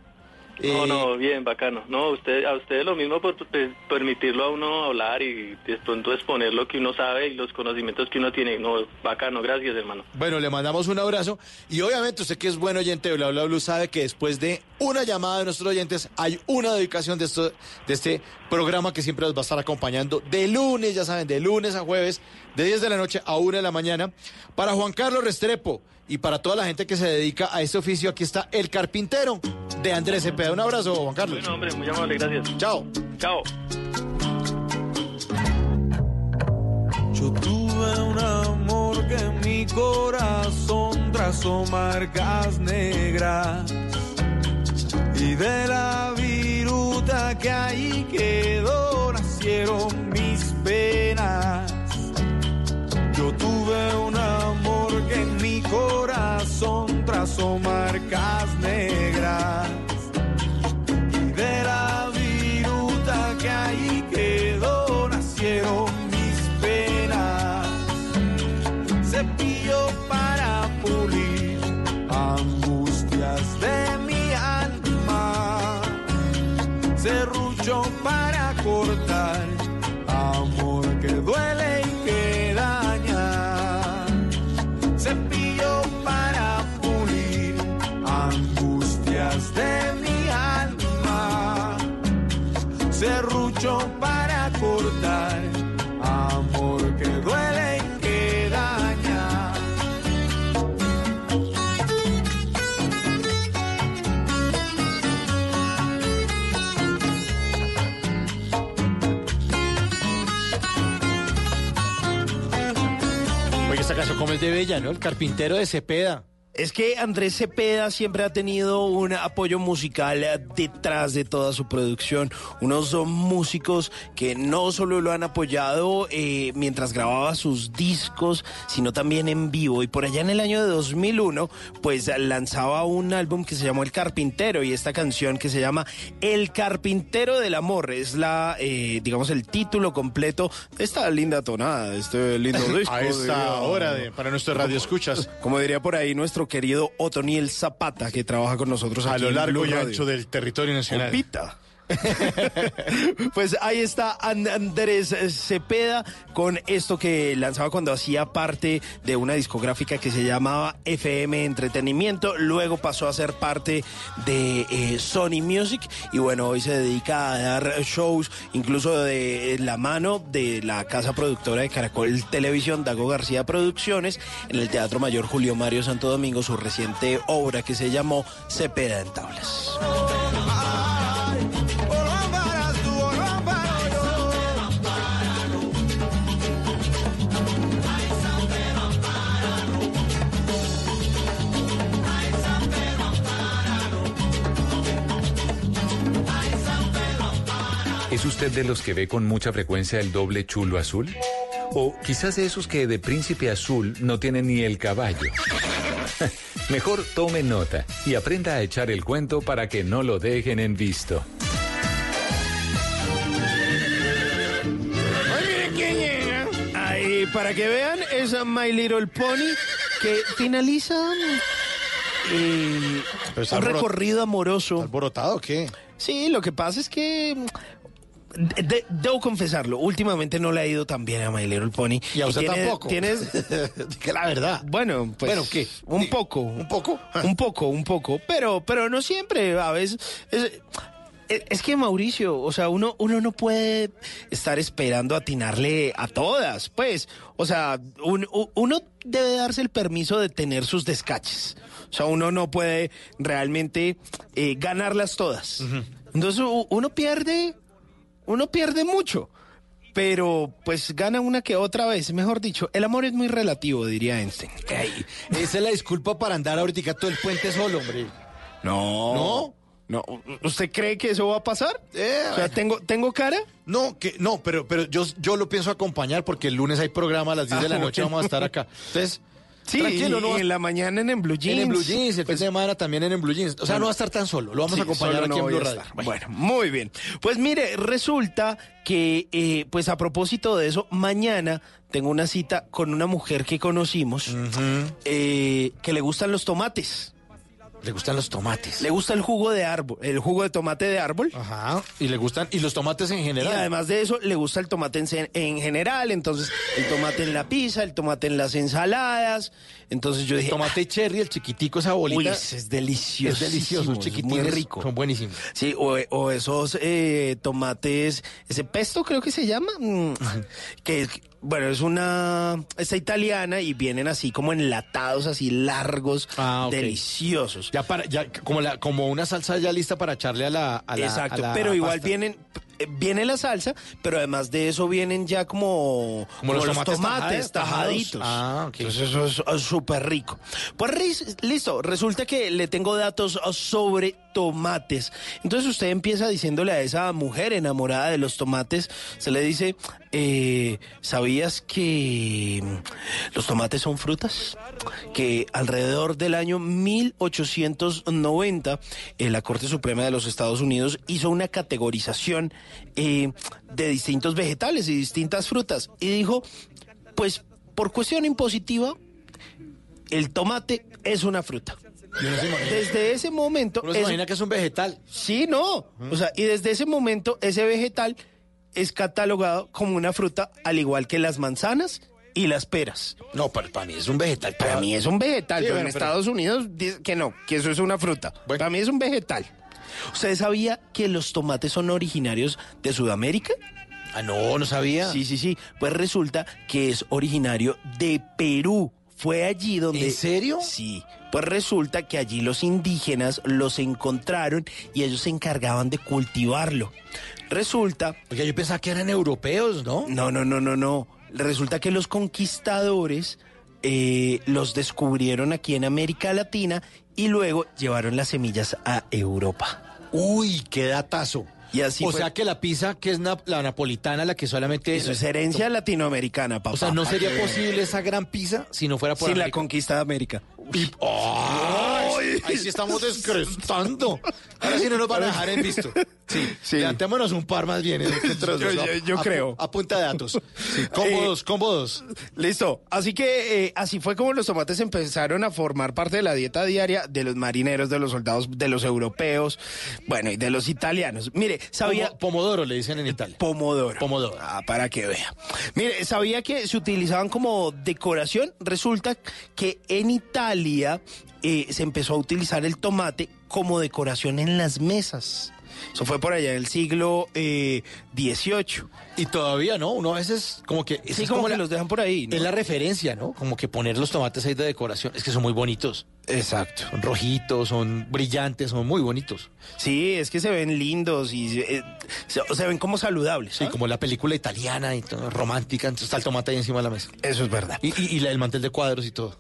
No, Eh, no, bien, bacano. No, usted, a ustedes lo mismo por per- permitirlo a uno hablar y de pronto exponer lo que uno sabe y los conocimientos que uno tiene. No, bacano, gracias, hermano. Bueno, le mandamos un abrazo. Y obviamente usted que es buen oyente de Bla Bla Blue sabe que después de una llamada de nuestros oyentes hay una dedicación de, esto, de este programa que siempre nos va a estar acompañando de lunes, ya saben, de lunes a jueves, de 10 de la noche a 1 de la mañana. Para Juan Carlos Restrepo y para toda la gente que se dedica a este oficio, aquí está El Carpintero de Andrés Cepeda. Un abrazo, Juan Carlos. Bueno, hombre, muy amable, gracias. Chao. Chao. Yo tuve un amor que en mi corazón trazó marcas negras y de la viruta que ahí quedó nacieron mis penas. Yo tuve un amor que en mi corazón trazó marcas de Bella, ¿no? El Carpintero de Cepeda. Es que Andrés Cepeda siempre ha tenido un apoyo musical eh, detrás de toda su producción. Unos son músicos que no solo lo han apoyado eh, mientras grababa sus discos, sino también en vivo. Y por allá en el año de 2001, pues lanzaba un álbum que se llamó El Carpintero y esta canción que se llama El Carpintero del Amor. Es la, eh, digamos, el título completo de esta linda tonada, de este lindo disco. A esta hora de, para nuestro radio escuchas. Como diría por ahí nuestro querido Otoniel Zapata, que trabaja con nosotros A aquí lo en largo Blue y Radio. ancho del territorio nacional. Compita. pues ahí está And- Andrés Cepeda con esto que lanzaba cuando hacía parte de una discográfica que se llamaba FM Entretenimiento, luego pasó a ser parte de eh, Sony Music y bueno, hoy se dedica a dar shows incluso de la mano de la casa productora de Caracol Televisión, Dago García Producciones, en el Teatro Mayor Julio Mario Santo Domingo, su reciente obra que se llamó Cepeda en Tablas. ¿Es usted de los que ve con mucha frecuencia el doble chulo azul? O quizás de esos que de príncipe azul no tienen ni el caballo. Mejor tome nota y aprenda a echar el cuento para que no lo dejen en visto. Ay, miren quién llega. Ay, para que vean, es My Little Pony que finaliza eh, un recorrido amoroso. ¿Alborotado o qué? Sí, lo que pasa es que. De- de- debo confesarlo, últimamente no le ha ido tan bien a My Little Pony. Y a usted tiene- tampoco. Tienes. que la verdad. Bueno, pues. Bueno, ¿qué? Un poco. ¿Un poco? Un poco, un poco. Pero, pero no siempre. A veces. Es, es- que Mauricio, o sea, uno, uno no puede estar esperando atinarle a todas, pues. O sea, un- uno debe darse el permiso de tener sus descaches. O sea, uno no puede realmente eh, ganarlas todas. Entonces uno pierde, uno pierde mucho. Pero pues gana una que otra vez, mejor dicho. El amor es muy relativo, diría Einstein. Esa es la disculpa para andar ahorita todo el puente solo, hombre. No. ¿No? No, ¿usted cree que eso va a pasar? o sea, ¿tengo, ¿tengo cara? No, que, no, pero, pero yo, yo lo pienso acompañar porque el lunes hay programa a las 10 de la Ah, noche, vamos a estar acá. Entonces, Sí, tranquilo, no en la mañana en, en Blue Jeans. En el Blue Jeans, el fin Pues, de semana también en el Blue Jeans. O sea, no va a estar tan solo, lo vamos Sí, a acompañar aquí no en Blue Radio. Bueno, muy bien. Pues mire, resulta que, eh, pues a propósito de eso, mañana tengo una cita con una mujer que conocimos eh, que le gustan los tomates. Le gustan los tomates. Le gusta el jugo de árbol, el jugo de tomate de árbol. Ajá. Y le gustan, y los tomates en Y general. además de eso, le gusta el tomate en, en general. Entonces, el tomate en la pizza, el tomate en las ensaladas. Entonces yo dije, tomate cherry, el chiquitico, esa bolita. Uy, ese es delicioso. Es delicioso, muy chiquitines. rico. Son buenísimos. Sí, o, o esos eh, tomates, ese pesto creo que se llama, mm, que bueno, es una, está italiana y vienen así como enlatados, así largos, Ah, deliciosos. Ya para, ya como la, como una salsa ya lista para echarle a la, a la- Exacto, a la pero igual pasta. vienen, eh, viene la salsa, pero además de eso vienen ya como, Como los tomates tajaditos. Ah, ok. Entonces eso es súper rico. Pues listo, resulta que le tengo datos sobre tomates. Entonces usted empieza diciéndole a esa mujer enamorada de los tomates, se le dice, eh, ¿sabías que los tomates son frutas? Que alrededor del año 1890 eh, la Corte Suprema de los Estados Unidos hizo una categorización eh, de distintos vegetales y distintas frutas y dijo, pues por cuestión impositiva, el tomate es una fruta. Desde ese momento... uno se es- imagina que es un vegetal. Sí, no. O sea, y desde ese momento ese vegetal es catalogado como una fruta al igual que las manzanas y las peras. No, para, para mí es un vegetal. Para mí es un vegetal, Sí, pero bueno, en pero- Estados Unidos dice que no, que eso es una fruta. Para mí es un vegetal. ¿Usted sabía que los tomates son originarios de Sudamérica? Ah, no, no sabía. Sí, sí, sí. Pues resulta que es originario de Perú. Fue allí donde... ¿En serio? Sí. Pues resulta que allí los indígenas los encontraron y ellos se encargaban de cultivarlo. Resulta... Porque yo pensaba que eran europeos, ¿no? No, no, no, no, no. Resulta que los conquistadores eh, los descubrieron aquí en América Latina y luego llevaron las semillas a Europa. Uy, qué datazo. Y así o fue- sea que la pizza, que es na- la napolitana, la que solamente... Eso es herencia latinoamericana, papá. O sea, no sería posible esa gran pizza si no fuera por Sin la conquista de América. ¡Ay! Ahí sí estamos descrestando. Ahora sí no nos van a dejar en visto. Sí, Sí. levantémonos un par más bien. ¿eh? Yo- a- yo- yo a- creo. A punta de datos. Sí, cómodos, cómodos. Listo. Así que eh, así fue como los tomates empezaron a formar parte de la dieta diaria de los marineros, de los soldados, de los europeos, bueno, y de los italianos. Mire, sabía... Pomo- pomodoro le dicen en Italia. Pomodoro. Pomodoro. Ah, para que vea. Mire, ¿sabía que se utilizaban como decoración? Resulta que en Italia eh, se empezó a utilizar el tomate como decoración en las mesas. Eso fue por allá en el siglo eh, XVIII. Y todavía, ¿no? Uno a veces como que... Sí, es como, que la- los dejan por ahí. ¿no? Es la referencia, ¿no? Como que poner los tomates ahí de decoración. Es que son muy bonitos. Exacto. Son rojitos, son brillantes, son muy bonitos. Sí, es que se ven lindos y eh, se, se ven como saludables. Sí, ¿sabes? como la película italiana y todo, romántica. Entonces está el tomate ahí encima de la mesa. Eso es verdad. Y, y- y la- el mantel de cuadros y todo.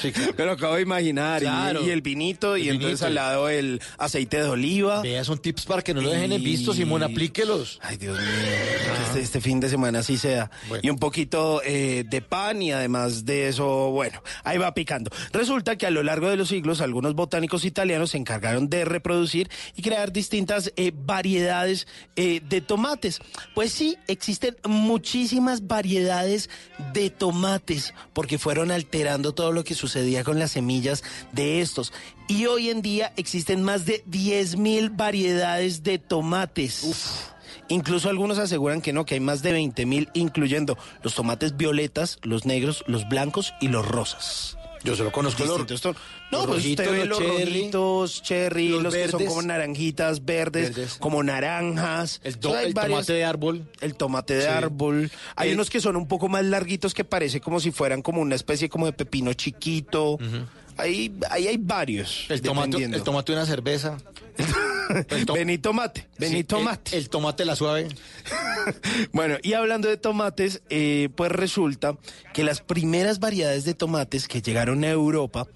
Sí, claro. Me lo acabo de imaginar. y- Claro. Y, el vinito, y El entonces vinito. al lado el aceite de oliva. Vea, son tips para que no lo dejen en visto, Simón, aplíquelos. Ay, Dios mío. que Este, este fin de semana así sea. Bueno. Y un poquito eh, de pan y además de eso, bueno, ahí va picando. Resulta que a lo largo de los siglos algunos botánicos italianos se encargaron de reproducir y crear distintas eh, variedades eh, de tomates. Pues sí, existen muchísimas variedades de tomates porque fueron alterando todo lo que sucedía con las semillas de estos. Y hoy en día existen más de 10.000 variedades de tomates. Incluso algunos aseguran que no, que hay más de 20 mil, incluyendo los tomates violetas, los negros, los blancos y los rosas. Yo solo conozco los, Distintos No, los pues usted rojitos, ve los cherry, rojitos, cherry, los los, que son como naranjitas, verdes, Verdes. como naranjas. el, O sea, tomate de árbol. el tomate de Sí. árbol. Hay El- unos que son un poco más larguitos que parece como si fueran como una especie como de pepino chiquito. Ahí, ahí hay varios. El tomate, el tomate de una cerveza. El to- Vení tomate, vení Sí, el- tomate. El, tomate la suave. Bueno, y hablando de tomates, eh, pues resulta que las primeras variedades de tomates que llegaron a Europa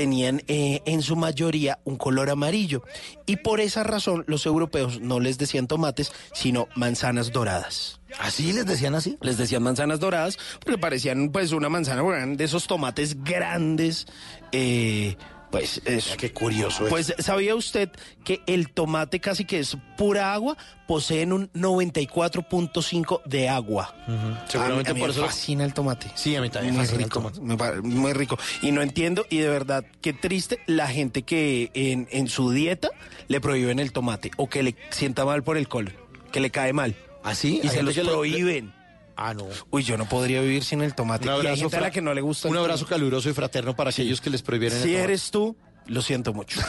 tenían eh, en su mayoría un color amarillo. Y por esa razón los europeos no les decían tomates, sino manzanas doradas. ¿Así les decían así? Les decían manzanas doradas porque parecían pues una manzana de esos tomates grandes. eh, pues eso. Qué curioso. es. Pues ¿sabía usted que el tomate casi que es pura agua? Poseen un 94.5 de agua. Seguramente a mí, a mí por me eso- fascina el tomate. Sí, a mí también me Muy fascina el rico, tomate. me muy rico. Y no entiendo, y de verdad, qué triste la gente que en, en su dieta le prohíben el tomate o que le sienta mal por el colon, que le cae mal. ¿Así? Y Hay se los prohíben. Ah, no. Uy, yo no podría vivir sin el tomate. Un y hay abrazo, gente a la fra- que no le gusta el un abrazo tomate. caluroso y fraterno para aquellos que les prohibieron el Si tomate. eres tú, lo siento mucho.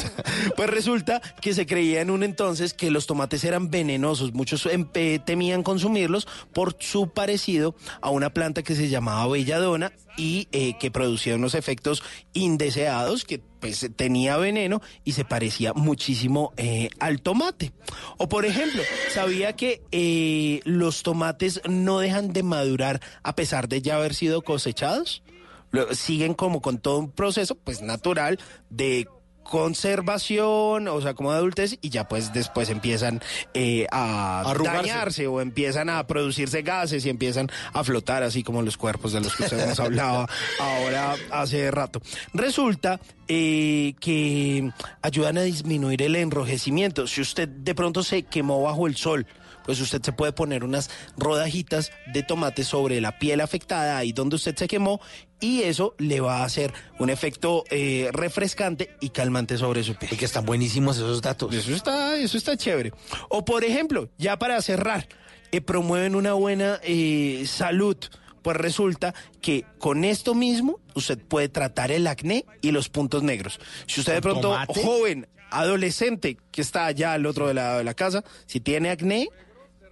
pues resulta que se creía en un entonces que los tomates eran venenosos. Muchos em, temían consumirlos por su parecido a una planta que se llamaba belladona y eh, que producía unos efectos indeseados que pues tenía veneno y se parecía muchísimo eh, al tomate. O por ejemplo, sabía que eh, los tomates no dejan de madurar a pesar de ya haber sido cosechados. Lo- siguen como con todo un proceso pues natural de conservación, o sea, como de adultez, y ya pues después empiezan eh, a Arrugarse. dañarse o empiezan a producirse gases y empiezan a flotar, así como los cuerpos de los que usted nos hablaba ahora hace rato. Resulta eh, que ayudan a disminuir el enrojecimiento. Si usted de pronto se quemó bajo el sol, pues usted se puede poner unas rodajitas de tomate sobre la piel afectada, ahí donde usted se quemó, y eso le va a hacer un efecto eh, refrescante y calmante sobre su piel. Y que están buenísimos esos datos. Eso está, eso está chévere. O por ejemplo, ya para cerrar, eh, promueven una buena eh, salud. Pues resulta que con esto mismo usted puede tratar el acné y los puntos negros. Si usted de ¿Con pronto, tomate? joven, adolescente, que está allá al otro de la, de la casa, si tiene acné,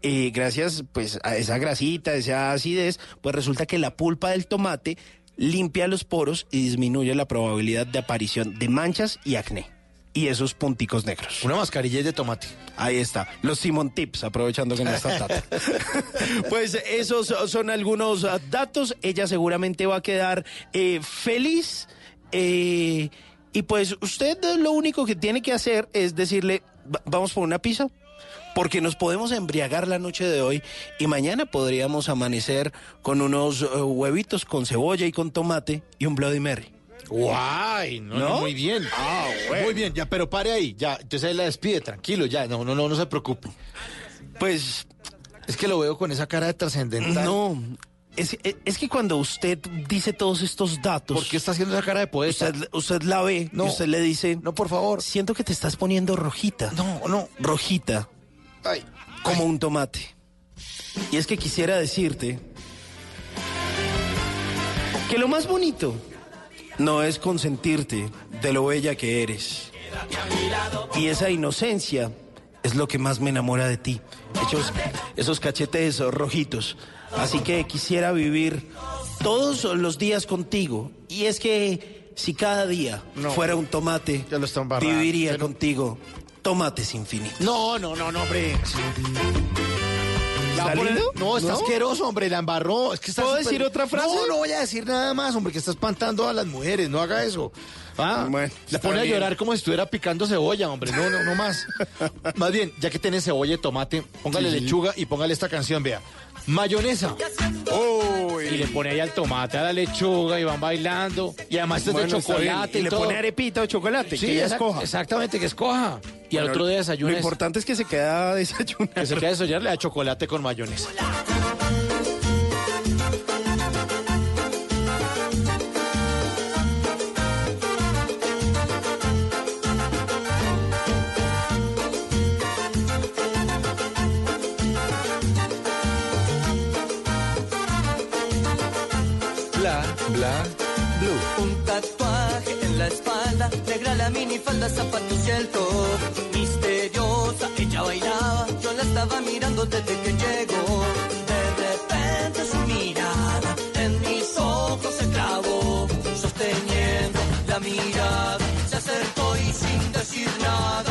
eh, gracias pues a esa grasita, a esa acidez, pues resulta que la pulpa del tomate limpia los poros y disminuye la probabilidad de aparición de manchas y acné. Y esos punticos negros. Una mascarilla de tomate. Ahí está. Los Simon Tips, aprovechando que no está Tata. pues esos son algunos datos. Ella seguramente va a quedar eh, feliz. eh, y pues usted lo único que tiene que hacer es decirle, "Va- vamos por una pizza. Porque nos podemos embriagar la noche de hoy y mañana podríamos amanecer con unos eh, huevitos con cebolla y con tomate y un Bloody Mary. Guay, no, ¿No? no, muy bien. Ah, bueno. Muy bien, ya, pero pare ahí, ya, entonces ahí la despide, tranquilo, ya, no, no, no, no se preocupe. Pues Es que lo veo con esa cara de trascendental. No, es, es- es que cuando usted dice todos estos datos. ¿Por qué está haciendo esa cara de poeta? Usted, usted la ve No. y usted le dice. No, por favor. Siento que te estás poniendo rojita. No, no. Rojita. Ay, Como un tomate. Y es que quisiera decirte. Que lo más bonito no es consentirte de lo bella que eres. Y esa inocencia es lo que más me enamora de ti. Esos, esos cachetes rojitos. Así que quisiera vivir todos los días contigo. Y es que si cada día No. fuera un tomate, Ya lo viviría Pero- contigo tomates infinitos. No, no, no, no, hombre. ¿Está ¿La va a poner- lindo? No, está ¿No? asqueroso, hombre, la embarró. Es que está ¿Puedo decir otra frase? No, no voy a decir nada más, hombre, que está espantando a las mujeres, no haga eso. Ah, Bueno, la pone a llorar como si estuviera picando cebolla, hombre, no, no, no más. más bien, ya que tiene cebolla y tomate, póngale sí. lechuga y póngale esta canción, vea. Mayonesa. Y le pone ahí al tomate, a la lechuga y van bailando. Y además esto es de chocolate y y, le todo. pone arepita o chocolate, Sí, que ella escoja. Exactamente, que escoja. Y al otro día Lo desayunes. importante es que se queda desayunando. Que se quede de soñar, le da chocolate con mayonesa. Blue. Un tatuaje en la espalda, negra la minifalda, zapatos y el top. Misteriosa, ella bailaba, yo la estaba mirando desde que llegó. De repente su mirada en mis ojos se clavó, sosteniendo la mirada, se acercó y sin decir nada,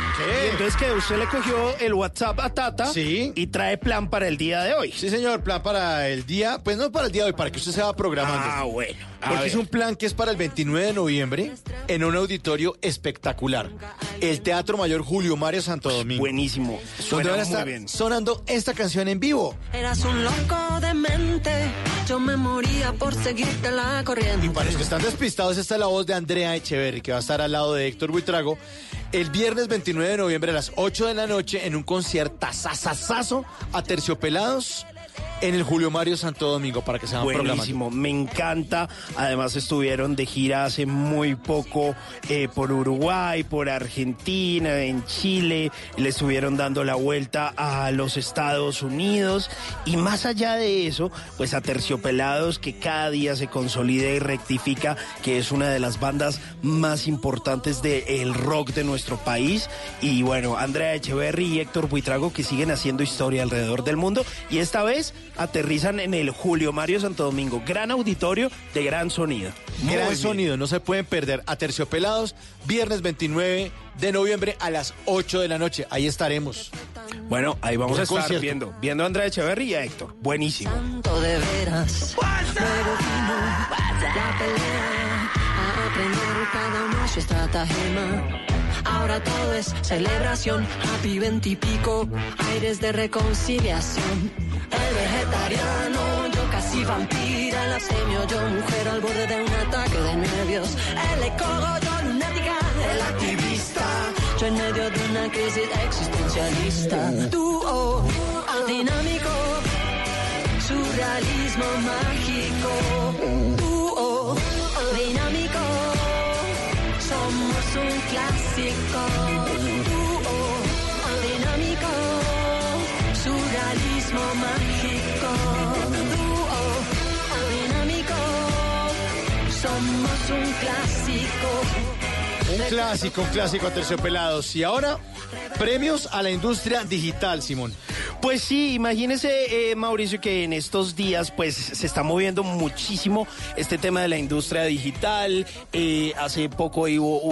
Entonces que usted le cogió el WhatsApp a Tata Sí. y trae plan para el día de hoy. Sí, señor, plan para el día, pues no para el día de hoy, para que usted se va programando. Ah, bueno. Porque es un plan que es para el 29 de noviembre en un auditorio espectacular. El Teatro Mayor Julio Mario Santo Domingo. Buenísimo. Donde Suena van a muy bien. sonando esta canción en vivo. Eras un loco de mente, yo me moría por seguirte la corriente. Y para los que están despistados, esta es la voz de Andrea Echeverry, que va a estar al lado de Héctor Buitrago el viernes 29 de noviembre a las 8 de la noche en un concierto a terciopelados en el Julio Mario Santo Domingo para que se van. Buenísimo, me encanta. Además estuvieron de gira hace muy poco eh, por Uruguay, por Argentina, en Chile. Le estuvieron dando la vuelta a los Estados Unidos. Y más allá de eso, pues a Terciopelados, que cada día se consolida y rectifica, que es una de las bandas más importantes del rock de nuestro país. Y bueno, Andrea Echeverry y Héctor Buitrago, que siguen haciendo historia alrededor del mundo. Y esta vez aterrizan en el Julio Mario Santo Domingo. Gran auditorio de gran sonido. Muy Gran bien. sonido, no se pueden perder. A Terciopelados, viernes 29 de noviembre a las 8 de la noche. Ahí estaremos. Bueno, ahí vamos a estar concierto. viendo, viendo a Andrea Echeverry y a Héctor. Buenísimo. Tanto de veras. Luego vino la pelea a aprender cada uno su estratagema. Ahora todo es celebración, happy veintipico, aires de reconciliación. El vegetariano, yo casi vampira, la semio, yo mujer al borde de un ataque de nervios. El ecólogo, lunática, el activista, yo en medio de una crisis existencialista. Dúo, dinámico, surrealismo mágico, Un clásico, un clásico a Terciopelados. Y ahora, premios a la industria digital, Simón. Pues sí, imagínese, eh, Mauricio, que en estos días pues se está moviendo muchísimo este tema de la industria digital. Eh, hace poco hubo,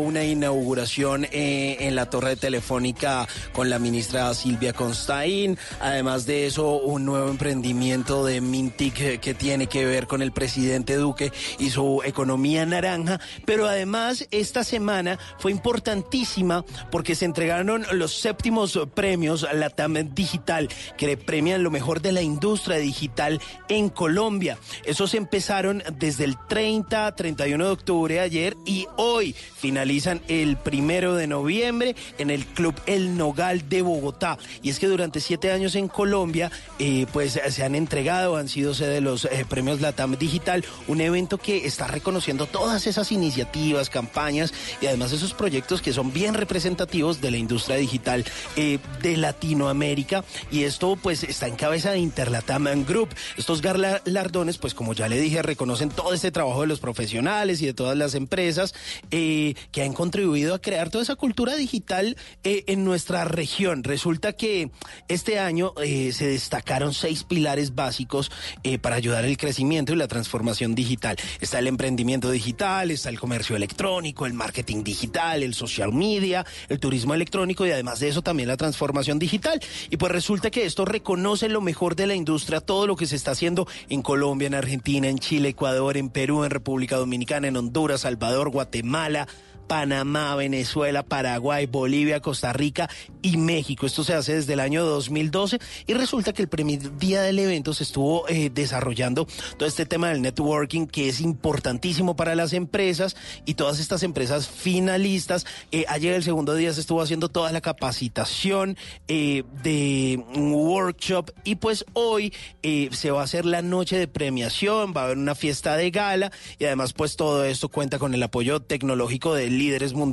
una inauguración eh, en la torre telefónica con la ministra Silvia Constaín. Además de eso, un nuevo emprendimiento de Mintic que tiene que ver con el presidente Duque y su economía naranja. Pero además, esta semana fue importantísima porque se entregaron los séptimos premios a la TAM Digital, que premian lo mejor de la industria digital en Colombia. Esos empezaron desde el 30, 31 de octubre ayer y hoy finalizan el primero de noviembre en el Club El Nogal de Bogotá. Y es que durante siete años en Colombia, eh, pues se han entregado, han sido sede de los eh, premios Latam Digital, un evento que está reconociendo todas esas iniciativas, campañas y además esos proyectos que son bien representativos de la industria digital eh, de Latinoamérica. Y esto pues está en cabeza de Interlatam Group. Estos galardones, pues como ya le dije, reconocen todo este trabajo de los profesionales y de todas las empresas eh, que han contribuido a crear toda esa cultura digital eh, en nuestra región. Resulta que este año se destacaron seis pilares básicos para ayudar el crecimiento y la transformación digital. Está el emprendimiento digital, está el comercio electrónico, el marketing digital, el social media, el turismo electrónico y además de eso también la transformación digital. Y pues resulta que esto reconoce lo mejor de la industria, todo lo que se está haciendo en Colombia, en Argentina, en Chile, Ecuador, en Perú, en República Dominicana, en Honduras, Salvador, Guatemala. Panamá, Venezuela, Paraguay, Bolivia, Costa Rica y México. Esto se hace desde el año 2012 y resulta que el primer día del evento se estuvo eh, desarrollando todo este tema del networking que es importantísimo para las empresas y todas estas empresas finalistas. Eh, ayer el segundo día se estuvo haciendo toda la capacitación eh, de un workshop y pues hoy se va a hacer la noche de premiación, va a haber una fiesta de gala y además pues todo esto cuenta con el apoyo tecnológico de líderes mundiales